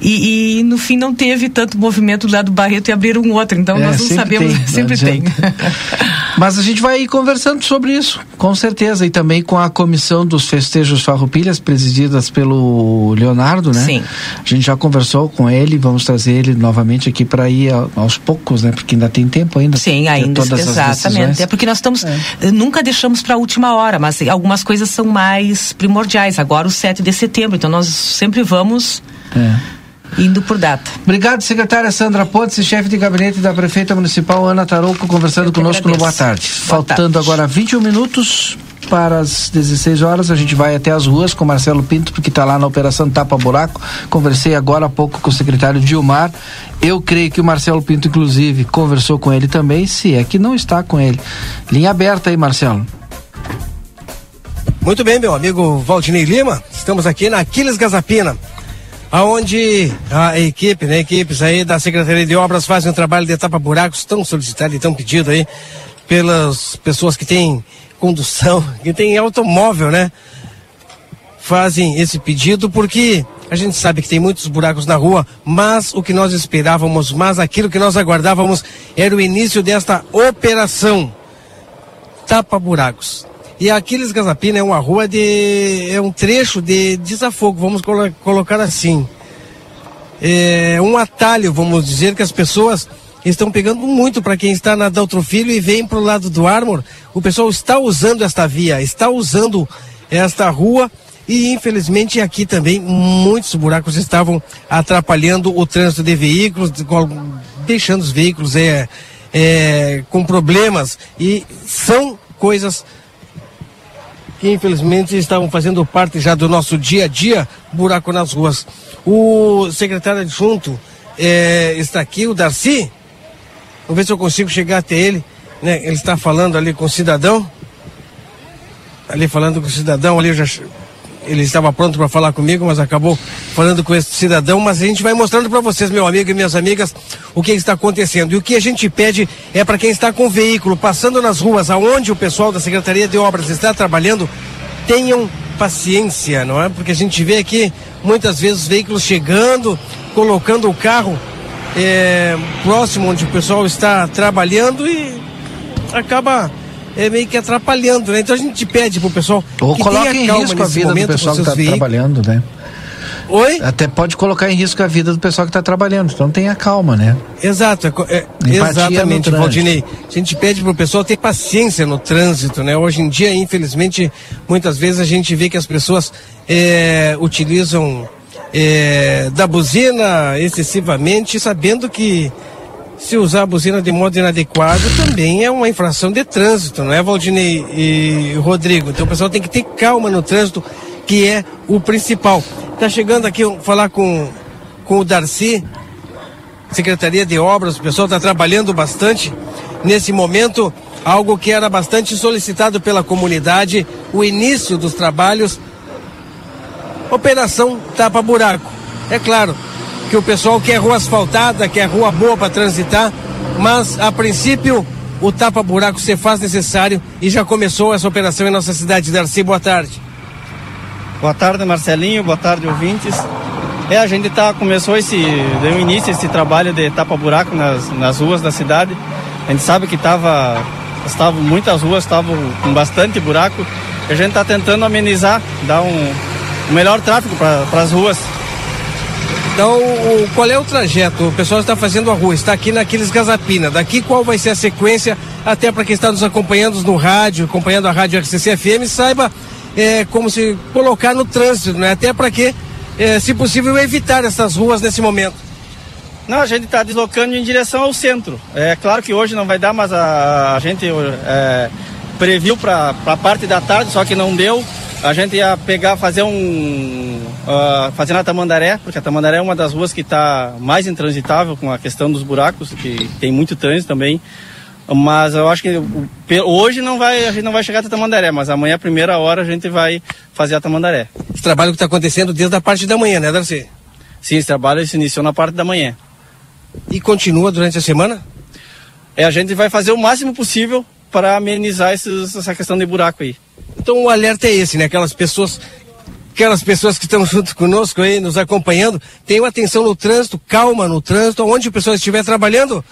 E, e, no fim não teve tanto movimento lá do Barreto e abriram um outro, então É, nós não sabemos, tem, [LAUGHS] sempre tem. [LAUGHS] Mas a gente vai ir conversando sobre isso, com certeza, e também com a comissão dos festejos Farroupilhas, presididas pelo Leonardo, né? Sim. A gente já conversou com ele, vamos trazer ele novamente aqui para ir aos poucos, né? Porque ainda tem tempo ainda. Sim, ainda, todas as exatamente. É porque nós estamos, eh, nunca deixamos para a última hora, mas algumas coisas são mais primordiais. Agora o 7 de setembro, então nós sempre vamos É. indo por data. Obrigado, secretária Sandra Pontes e chefe de gabinete da prefeita municipal Ana Tarouco conversando conosco no Boa Tarde. Faltando agora 21 minutos para as 16 horas, a gente vai até as ruas com Marcelo Pinto, porque está lá na Operação Tapa Buraco. Conversei agora há pouco com o secretário Dilmar. Eu creio que o Marcelo Pinto, inclusive, conversou com ele também, se é que não está com ele. Linha aberta aí, Marcelo. Muito bem, meu amigo Valdinei Lima. Estamos aqui na Aquiles Gazapina, aonde a equipe, né, equipes aí da Secretaria de Obras fazem um trabalho de tapa buracos tão solicitado e tão pedido aí pelas pessoas que têm condução, [LAUGHS] que têm automóvel, né? Fazem esse pedido porque a gente sabe que tem muitos buracos na rua, mas o que nós esperávamos, mas aquilo que nós aguardávamos era o início desta operação tapa buracos. E Aquiles Gazapina é uma rua de. é um trecho de desafogo, vamos colo- colocar assim. É um atalho, vamos dizer, que as pessoas estão pegando muito para quem está na Daltro Filho e vem para o lado do Armor. O pessoal está usando esta via, está usando esta rua e infelizmente aqui também muitos buracos estavam atrapalhando o trânsito de veículos, deixando os veículos é, é, com problemas e são coisas que infelizmente estavam fazendo parte já do nosso dia a dia, buraco nas ruas. O secretário adjunto eh, está aqui, o Darcy. Vamos ver se eu consigo chegar até ele. Né? Ele está falando ali com o cidadão. Ali falando com o cidadão, ali eu já ele estava pronto para falar comigo, mas acabou falando com esse cidadão. Mas a gente vai mostrando para vocês, meu amigo e minhas amigas, o que está acontecendo. E o que a gente pede é para quem está com o veículo passando nas ruas, aonde o pessoal da Secretaria de Obras está trabalhando, tenham paciência, não é? Porque a gente vê aqui muitas vezes veículos chegando, colocando o carro é, próximo onde o pessoal está trabalhando e acaba é, meio que atrapalhando, né? Então a gente pede pro pessoal Ou que coloca em calma risco a vida do momento pessoal que está trabalhando, né? Oi? Até pode colocar em risco a vida do pessoal que está trabalhando, então tenha calma, né? Exato, é é- exatamente. Valdinei. A gente pede pro pessoal ter paciência no trânsito, né? Hoje em dia, infelizmente, muitas vezes a gente vê que as pessoas é, utilizam é, da buzina excessivamente, sabendo que se usar a buzina de modo inadequado também é uma infração de trânsito, não é, Valdinei e Rodrigo? Então o pessoal tem que ter calma no trânsito, que é o principal. Tá chegando aqui falar com, com o Darcy, Secretaria de Obras, o pessoal está trabalhando bastante nesse momento, algo que era bastante solicitado pela comunidade, o início dos trabalhos. Operação Tapa Buraco. É claro que o pessoal quer rua asfaltada, quer rua boa para transitar, mas a princípio o Tapa Buraco se faz necessário e já começou essa operação em nossa cidade. Darcy, boa tarde. Boa tarde, Marcelinho. Boa tarde, ouvintes. É, a gente tá, começou esse, deu início esse trabalho de tapa-buraco nas, nas ruas da cidade. A gente sabe que tava, estavam muitas ruas estavam com bastante buraco. E a gente está tentando amenizar, dar um, um melhor tráfego para as ruas. Então, o- qual é o trajeto? O pessoal está fazendo a rua, está aqui naqueles Gazapina. Daqui qual vai ser a sequência, até para quem está nos acompanhando no rádio, acompanhando a rádio RCC FM, saiba é, como se colocar no trânsito, né? Até para que, é, se possível, evitar essas ruas nesse momento. Não, a gente está deslocando em direção ao centro. É claro que hoje não vai dar, mas a, a gente é, previu para a parte da tarde, só que não deu. A gente ia pegar, fazer um. Uh, fazer na Tamandaré, porque a Tamandaré é uma das ruas que está mais intransitável com a questão dos buracos, que tem muito trânsito também. Mas eu acho que hoje não vai, a gente não vai chegar até Tamandaré, mas amanhã, a primeira hora, a gente vai fazer a Tamandaré. Esse trabalho que está acontecendo desde a parte da manhã, né, Darcy? Sim, esse trabalho se iniciou na parte da manhã. E continua durante a semana? É, a gente vai fazer o máximo possível para amenizar esses, essa questão de buraco aí. Então o alerta é esse, né? Aquelas pessoas aquelas pessoas que estão junto conosco aí, nos acompanhando, tenham atenção no trânsito, calma no trânsito, onde o pessoal estiver trabalhando,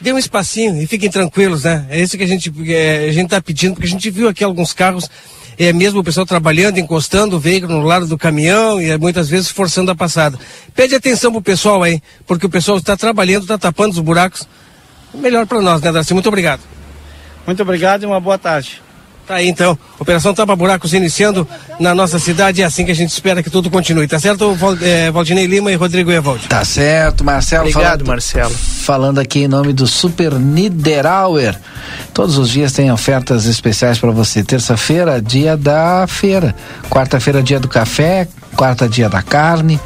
dê um espacinho e fiquem tranquilos, né? É isso que a gente é, a gente está pedindo, porque a gente viu aqui alguns carros, é mesmo o pessoal trabalhando, encostando o veículo no lado do caminhão e muitas vezes forçando a passada. Pede atenção pro pessoal aí, porque o pessoal está trabalhando, está tapando os buracos. Melhor para nós, né, Darcy? Muito obrigado. Muito obrigado e uma boa tarde. Tá aí então, Operação Tapa Buracos iniciando na nossa cidade, é assim que a gente espera que tudo continue, tá certo, é, Valdinei Lima e Rodrigo Evaldi? Tá certo, Marcelo. Obrigado, falando, Marcelo. Falando aqui em nome do Super Niederauer. Todos os dias tem ofertas especiais para você. Terça-feira, dia da feira. Quarta-feira, dia do café. Quarta, dia da carne.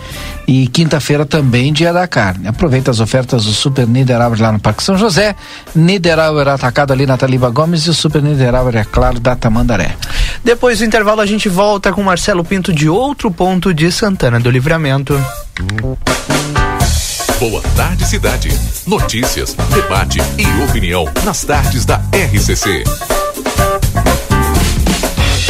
E quinta-feira também dia da carne. Aproveita as ofertas do Super Niederauer lá no Parque São José. Niederauer atacado ali na Taliba Gomes e o Super Niederauer, é claro, da Tamandaré. Depois do intervalo a gente volta com Marcelo Pinto de outro ponto de Santana do Livramento. Boa tarde, cidade. Notícias, debate e opinião nas tardes da RCC.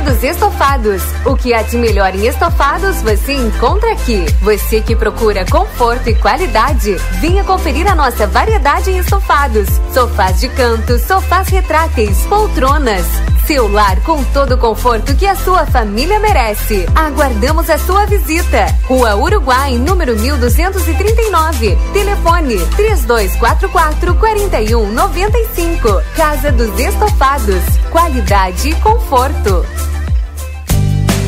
Dos Estofados. O que há de melhor em estofados você encontra aqui. Você que procura conforto e qualidade, venha conferir a nossa variedade em estofados. Sofás de canto, sofás retráteis, poltronas. Seu lar com todo o conforto que a sua família merece. Aguardamos a sua visita. Rua Uruguai, número 1239. Telefone 3244 4195. Casa dos Estofados. Qualidade e conforto.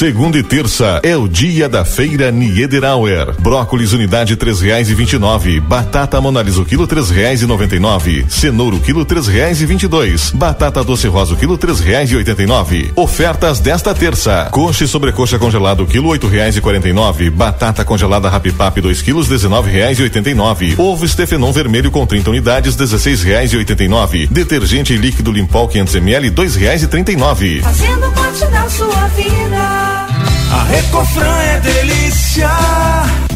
Segunda e terça é o dia da feira Niederauer. Brócolis unidade três reais e vinte e nove. Batata monalisa o quilo três reais e noventa e nove. Cenoura o quilo três reais e vinte e dois. Batata doce rosa o quilo três reais e oitenta e nove. Ofertas desta terça. Coxa e sobrecoxa congelado o quilo oito reais e quarenta e nove. Batata congelada Rapipap dois quilos dezenove reais e oitenta e nove. Ovo Stefenon vermelho com 30 unidades dezesseis reais e oitenta e nove. Detergente líquido Limpol 500 ml dois reais e trinta e nove. Fazendo parte da sua vida. A Recofran é delícia.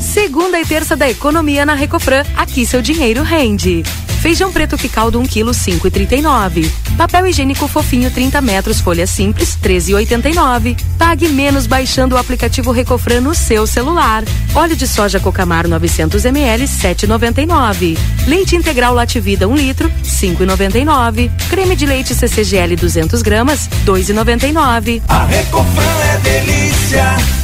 Segunda e terça da economia na Recofran. Aqui seu dinheiro rende. Feijão preto que caldo 1 kg 5,39. Papel higiênico fofinho 30 metros folha simples 13,89. Pague menos baixando o aplicativo Recofran no seu celular. Óleo de soja Cocamar 900 ml 7,99. Leite integral Lativida 1 litro 5,99. Creme de leite CCGL 200 gramas 2,99. A Recofran é delícia.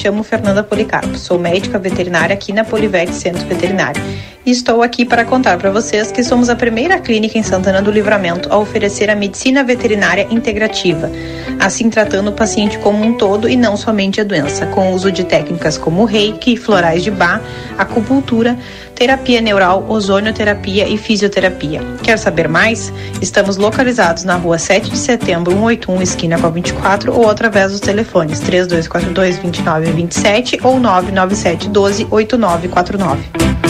Chamo Fernanda Policarpo, sou médica veterinária aqui na Polivete Centro Veterinário e estou aqui para contar para vocês que somos a primeira clínica em Santana do Livramento a oferecer a medicina veterinária integrativa, assim tratando o paciente como um todo e não somente a doença, com o uso de técnicas como reiki, florais de bar, acupuntura, terapia neural, ozonioterapia e fisioterapia. Quer saber mais? Estamos localizados na rua 7 de setembro, 181, esquina com a 24, ou através dos telefones 3242 2927 ou 997 12 8949.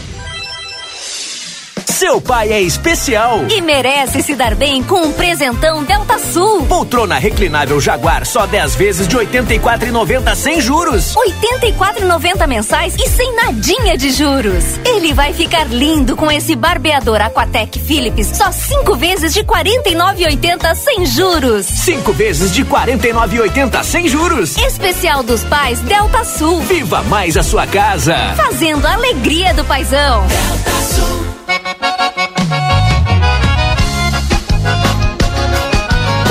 Seu pai é especial. E merece se dar bem com um presentão Delta Sul. Poltrona reclinável Jaguar só 10 vezes de 84,90 sem juros. 84,90 mensais e sem nadinha de juros. Ele vai ficar lindo com esse barbeador Aquatec Philips só 5 vezes de 49,80 sem juros. 5 vezes de 49,80 sem juros. Especial dos pais Delta Sul. Viva mais a sua casa. Fazendo a alegria do paizão. Delta Sul. जे नेता एम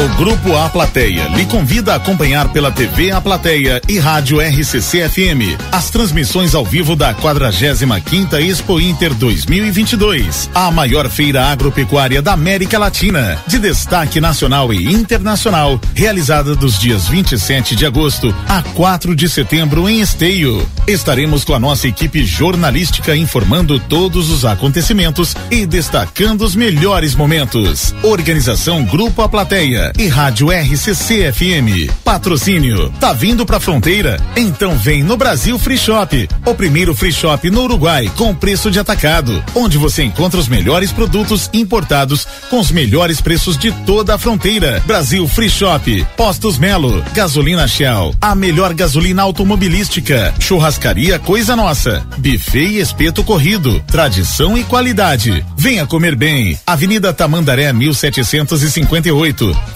O Grupo A Plateia lhe convida a acompanhar pela TV A Plateia e Rádio RCC FM as transmissões ao vivo da 45 Expo Inter 2022, a maior feira agropecuária da América Latina, de destaque nacional e internacional, realizada dos dias 27 de agosto a 4 de setembro em Esteio. Estaremos com a nossa equipe jornalística informando todos os acontecimentos e destacando os melhores momentos. Organização Grupo A Plateia e Rádio RCC FM. Patrocínio. Tá vindo pra fronteira? Então vem no Brasil Free Shop, o primeiro free shop no Uruguai com preço de atacado, onde você encontra os melhores produtos importados com os melhores preços de toda a fronteira. Brasil Free Shop, Postos Melo, Gasolina Shell, a melhor gasolina automobilística, churrascaria Coisa Nossa, buffet e espeto corrido, tradição e qualidade. Venha comer bem. Avenida Tamandaré 1758.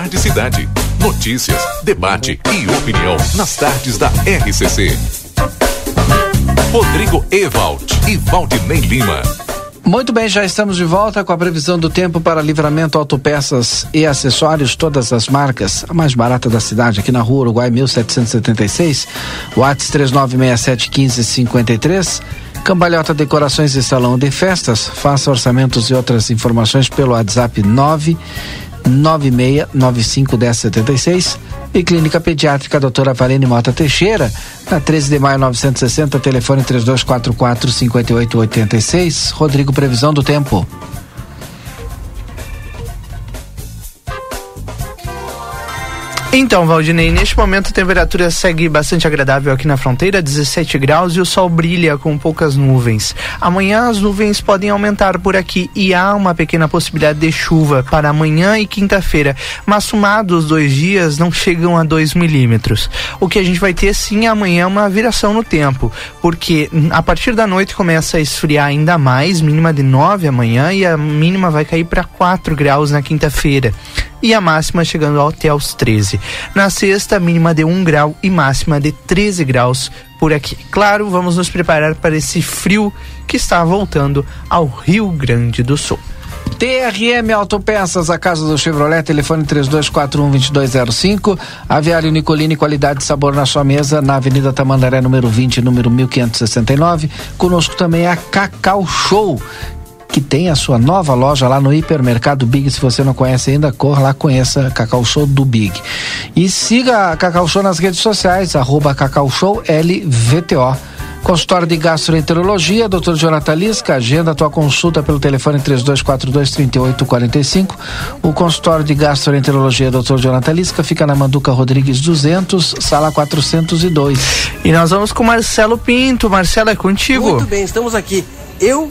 Tarde Cidade. Notícias, debate e opinião nas tardes da RCC. Rodrigo Evald e Valdinei Lima. Muito bem, já estamos de volta com a previsão do tempo para livramento autopeças e acessórios, todas as marcas. A mais barata da cidade, aqui na rua Uruguai 1776, Whats 39671553. Cambalhota Decorações e Salão de Festas. Faça orçamentos e outras informações pelo WhatsApp 9 96951076 e Clínica Pediátrica Doutora Valene Mota Teixeira, na 13 de maio 960, telefone 3244 5886. Rodrigo, previsão do tempo. Então, Valdinei, neste momento a temperatura segue bastante agradável aqui na fronteira, 17 graus, e o sol brilha com poucas nuvens. Amanhã as nuvens podem aumentar por aqui e há uma pequena possibilidade de chuva para amanhã e quinta-feira, mas somados os dois dias não chegam a 2 milímetros. O que a gente vai ter sim amanhã é uma viração no tempo, porque a partir da noite começa a esfriar ainda mais, mínima de 9 amanhã e a mínima vai cair para 4 graus na quinta-feira e a máxima chegando até aos 13. Na sexta, mínima de 1 grau e máxima de 13 graus por aqui. Claro, vamos nos preparar para esse frio que está voltando ao Rio Grande do Sul. TRM Autopeças, a casa do Chevrolet, telefone 3241-2205. Aviário Nicolini, qualidade e sabor na sua mesa, na Avenida Tamandaré, número 20, número 1569. Conosco também a Cacau Show, que tem a sua nova loja lá no Hipermercado Big. Se você não conhece ainda, corra lá, conheça a Cacau Show do Big. E siga a Cacau Show nas redes sociais, arroba Cacau Show LVTO. Consultório de Gastroenterologia, Dr. Jonathan Lisca, agenda tua consulta pelo telefone 3242-3845. O consultório de Gastroenterologia, Dr. Jonathan Lisca, fica na Manduca Rodrigues 200, sala 402. E nós vamos com Marcelo Pinto. Marcelo, é contigo. Muito bem, estamos aqui. Eu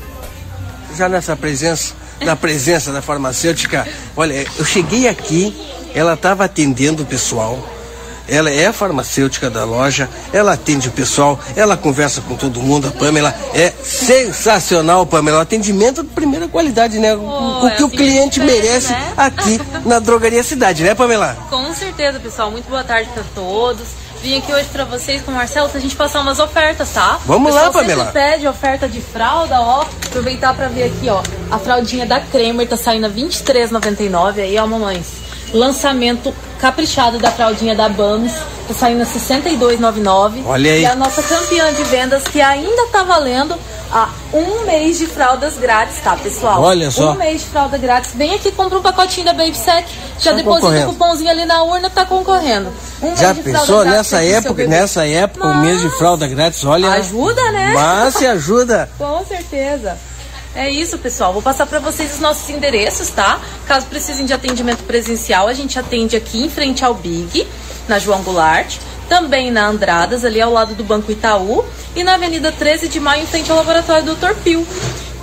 já nessa presença, na presença da farmacêutica, olha, eu cheguei aqui, ela estava atendendo o pessoal. Ela é farmacêutica da loja, ela atende o pessoal, ela conversa com todo mundo. A Pamela é sensacional, Pamela. Atendimento de primeira qualidade, né? o, é que o assim cliente merece né? aqui na Drogaria Cidade, né, Pamela? Com certeza, pessoal. Muito boa tarde para todos. Vim aqui hoje para vocês com o Marcelo pra gente passar umas ofertas, tá? Vamos O lá, pessoal Pamela. sempre pede oferta de fralda, ó. Aproveitar para ver aqui, ó. A fraldinha da Kramer tá saindo a R$ 23,99 aí, ó, mamães. Lançamento caprichado da fraldinha da Bams, tá saindo a R$ 62,99. Olha aí. E a nossa campeã de vendas que ainda tá valendo a um mês de fraldas grátis, tá, pessoal? Olha só. Um mês de fralda grátis. Vem aqui, compra um pacotinho da Baby Sec, já deposita o cupomzinho ali na urna, tá concorrendo. Um mês Já de fralda pensou grátis nessa época, nessa época, o mês de fralda grátis, olha. Ajuda, né? Mas se ajuda. [LAUGHS] Com certeza. É isso, pessoal. Vou passar para vocês os nossos endereços, tá? Caso precisem de atendimento presencial, a gente atende aqui em frente ao Big, na João Goulart, também na Andradas, ali ao lado do Banco Itaú, e na Avenida 13 de Maio, em frente ao laboratório Dr. Pio.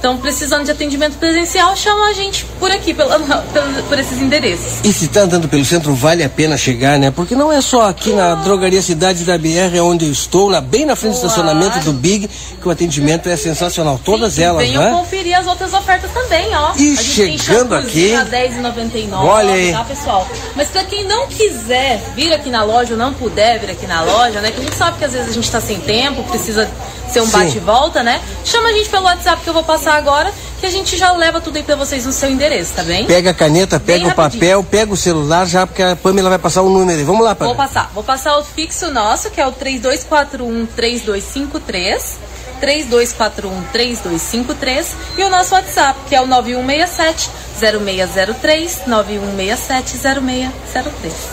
Então, precisando de atendimento presencial, chama a gente por aqui, pela, [LAUGHS] pela- por esses endereços. E se tá andando pelo centro, vale a pena chegar, né? Porque não é só aqui na Drogaria Cidade da BR, é onde eu estou, na, bem na frente do estacionamento do Big, que o atendimento é sensacional. Todas elas, Venham né? conferir as outras ofertas também, ó. E a gente tem chegando shampoozinho aqui- a R$10,99, Olha aí. tá, pessoal? Mas pra quem não quiser vir aqui na loja ou não puder vir aqui na loja, né? Que a gente sabe que às vezes a gente tá sem tempo, precisa ser um Sim. bate e volta, né? Chama a gente pelo WhatsApp que eu vou passar agora, que a gente já leva tudo aí pra vocês no seu endereço, tá bem? Pega a caneta, pega Bem o papel, pega o celular já, porque a Pamela vai passar o número aí. Vamos lá, Vou Pamela. passar. Vou passar o fixo nosso, que é o 3241-3253. 3241-3253. E o nosso WhatsApp, que é o 9167-0603. 9167-0603.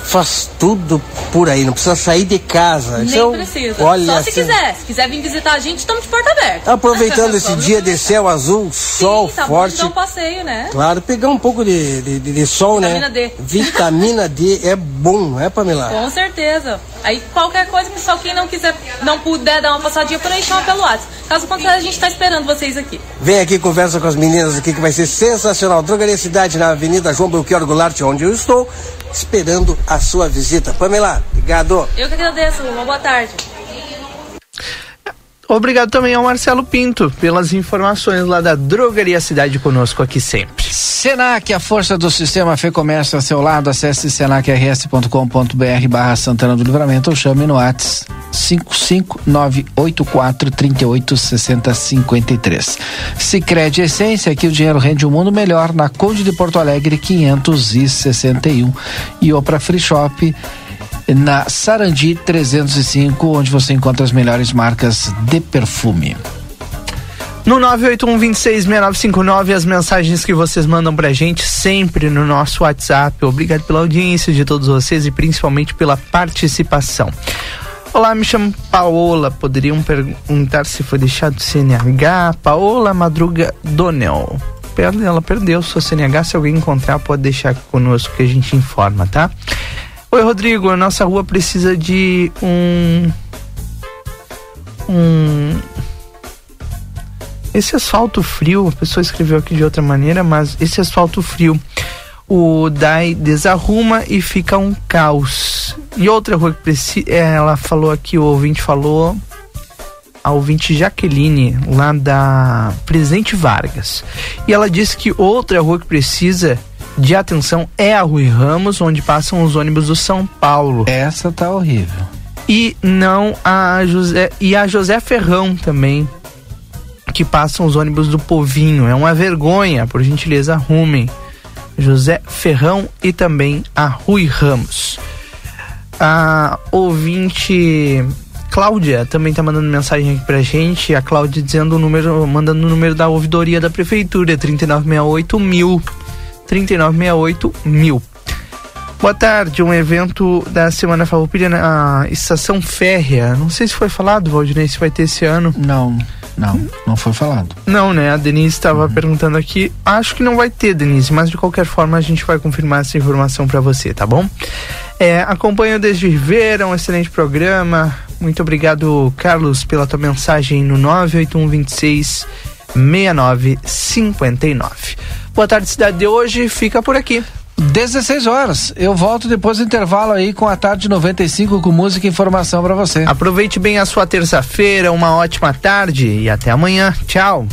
Faz tudo por aí, não precisa sair de casa. Nem um- precisa. Olha, Só se assim, quiser. Se quiser vir visitar a gente, estamos de porta aberta. Aproveitando [LAUGHS] esse dia de céu azul, sol Sim, tá bom de forte. dar um passeio, né? Claro, pegar um pouco de, de, de- de sol, Vitamina né? D. Vitamina D é bom, não é, Pamela? Com certeza. Aí qualquer coisa, pessoal, quem não quiser, não puder dar uma passadinha por aí, chama pelo WhatsApp. Caso contrário, a gente tá esperando vocês aqui. Vem aqui, conversa com as meninas aqui que vai ser sensacional. Drogaria Cidade na Avenida João Belchior Goulart, onde eu estou, esperando a sua visita. Pamela, obrigado. Eu que agradeço. Uma boa tarde. Obrigado também ao Marcelo Pinto pelas informações lá da Drogaria Cidade conosco aqui sempre. Senac, a força do sistema Fê Comércio a seu lado. Acesse senacrs.com.br barra Santana do Livramento ou chame no Whats 55984386053. Sicredi Essência, aqui o dinheiro rende um mundo melhor na Conde de Porto Alegre 561 e Opra Free Shop na Sarandi 305, onde você encontra as melhores marcas de perfume. No 981-266959, as mensagens que vocês mandam pra gente sempre no nosso WhatsApp. Obrigado pela audiência de todos vocês e principalmente pela participação. Olá, me chamo Paola. Poderiam perguntar se foi deixado CNH? Paola Madruga Donel. Ela perdeu sua CNH. Se alguém encontrar, pode deixar conosco que a gente informa, tá? Oi, Rodrigo. A nossa rua precisa de um. Um. Esse asfalto frio, a pessoa escreveu aqui de outra maneira, mas esse asfalto frio, o DAI desarruma e fica um caos. E outra rua que precisa. É, ela falou aqui, o ouvinte falou. A ouvinte Jaqueline, lá da Presidente Vargas. E ela disse que outra rua que precisa de atenção é a Rui Ramos, onde passam os ônibus do São Paulo. Essa tá horrível. E não a José e a José Ferrão também, que passam os ônibus do Povinho. É uma vergonha, por gentileza, arrumem. José Ferrão e também a Rui Ramos. A ouvinte Cláudia também tá mandando mensagem aqui pra gente. A Cláudia dizendo o número, mandando o número da ouvidoria da prefeitura, 3968 mil. 3968 mil. Boa tarde, um evento da Semana Farroupilha na Estação Férrea. Não sei se foi falado, Valdinei, se vai ter esse ano. Não, não, não foi falado. Não, né? A Denise estava uhum. perguntando aqui. Acho que não vai ter, Denise, mas de qualquer forma a gente vai confirmar essa informação para você, tá bom? É, acompanho desde Ribeira, um excelente programa. Muito obrigado, Carlos, pela tua mensagem no 98126 6959. Boa tarde, cidade de hoje. Fica por aqui. 16 horas. Eu volto depois do intervalo aí com a tarde 95 com música e informação para você. Aproveite bem a sua terça-feira, uma ótima tarde e até amanhã. Tchau.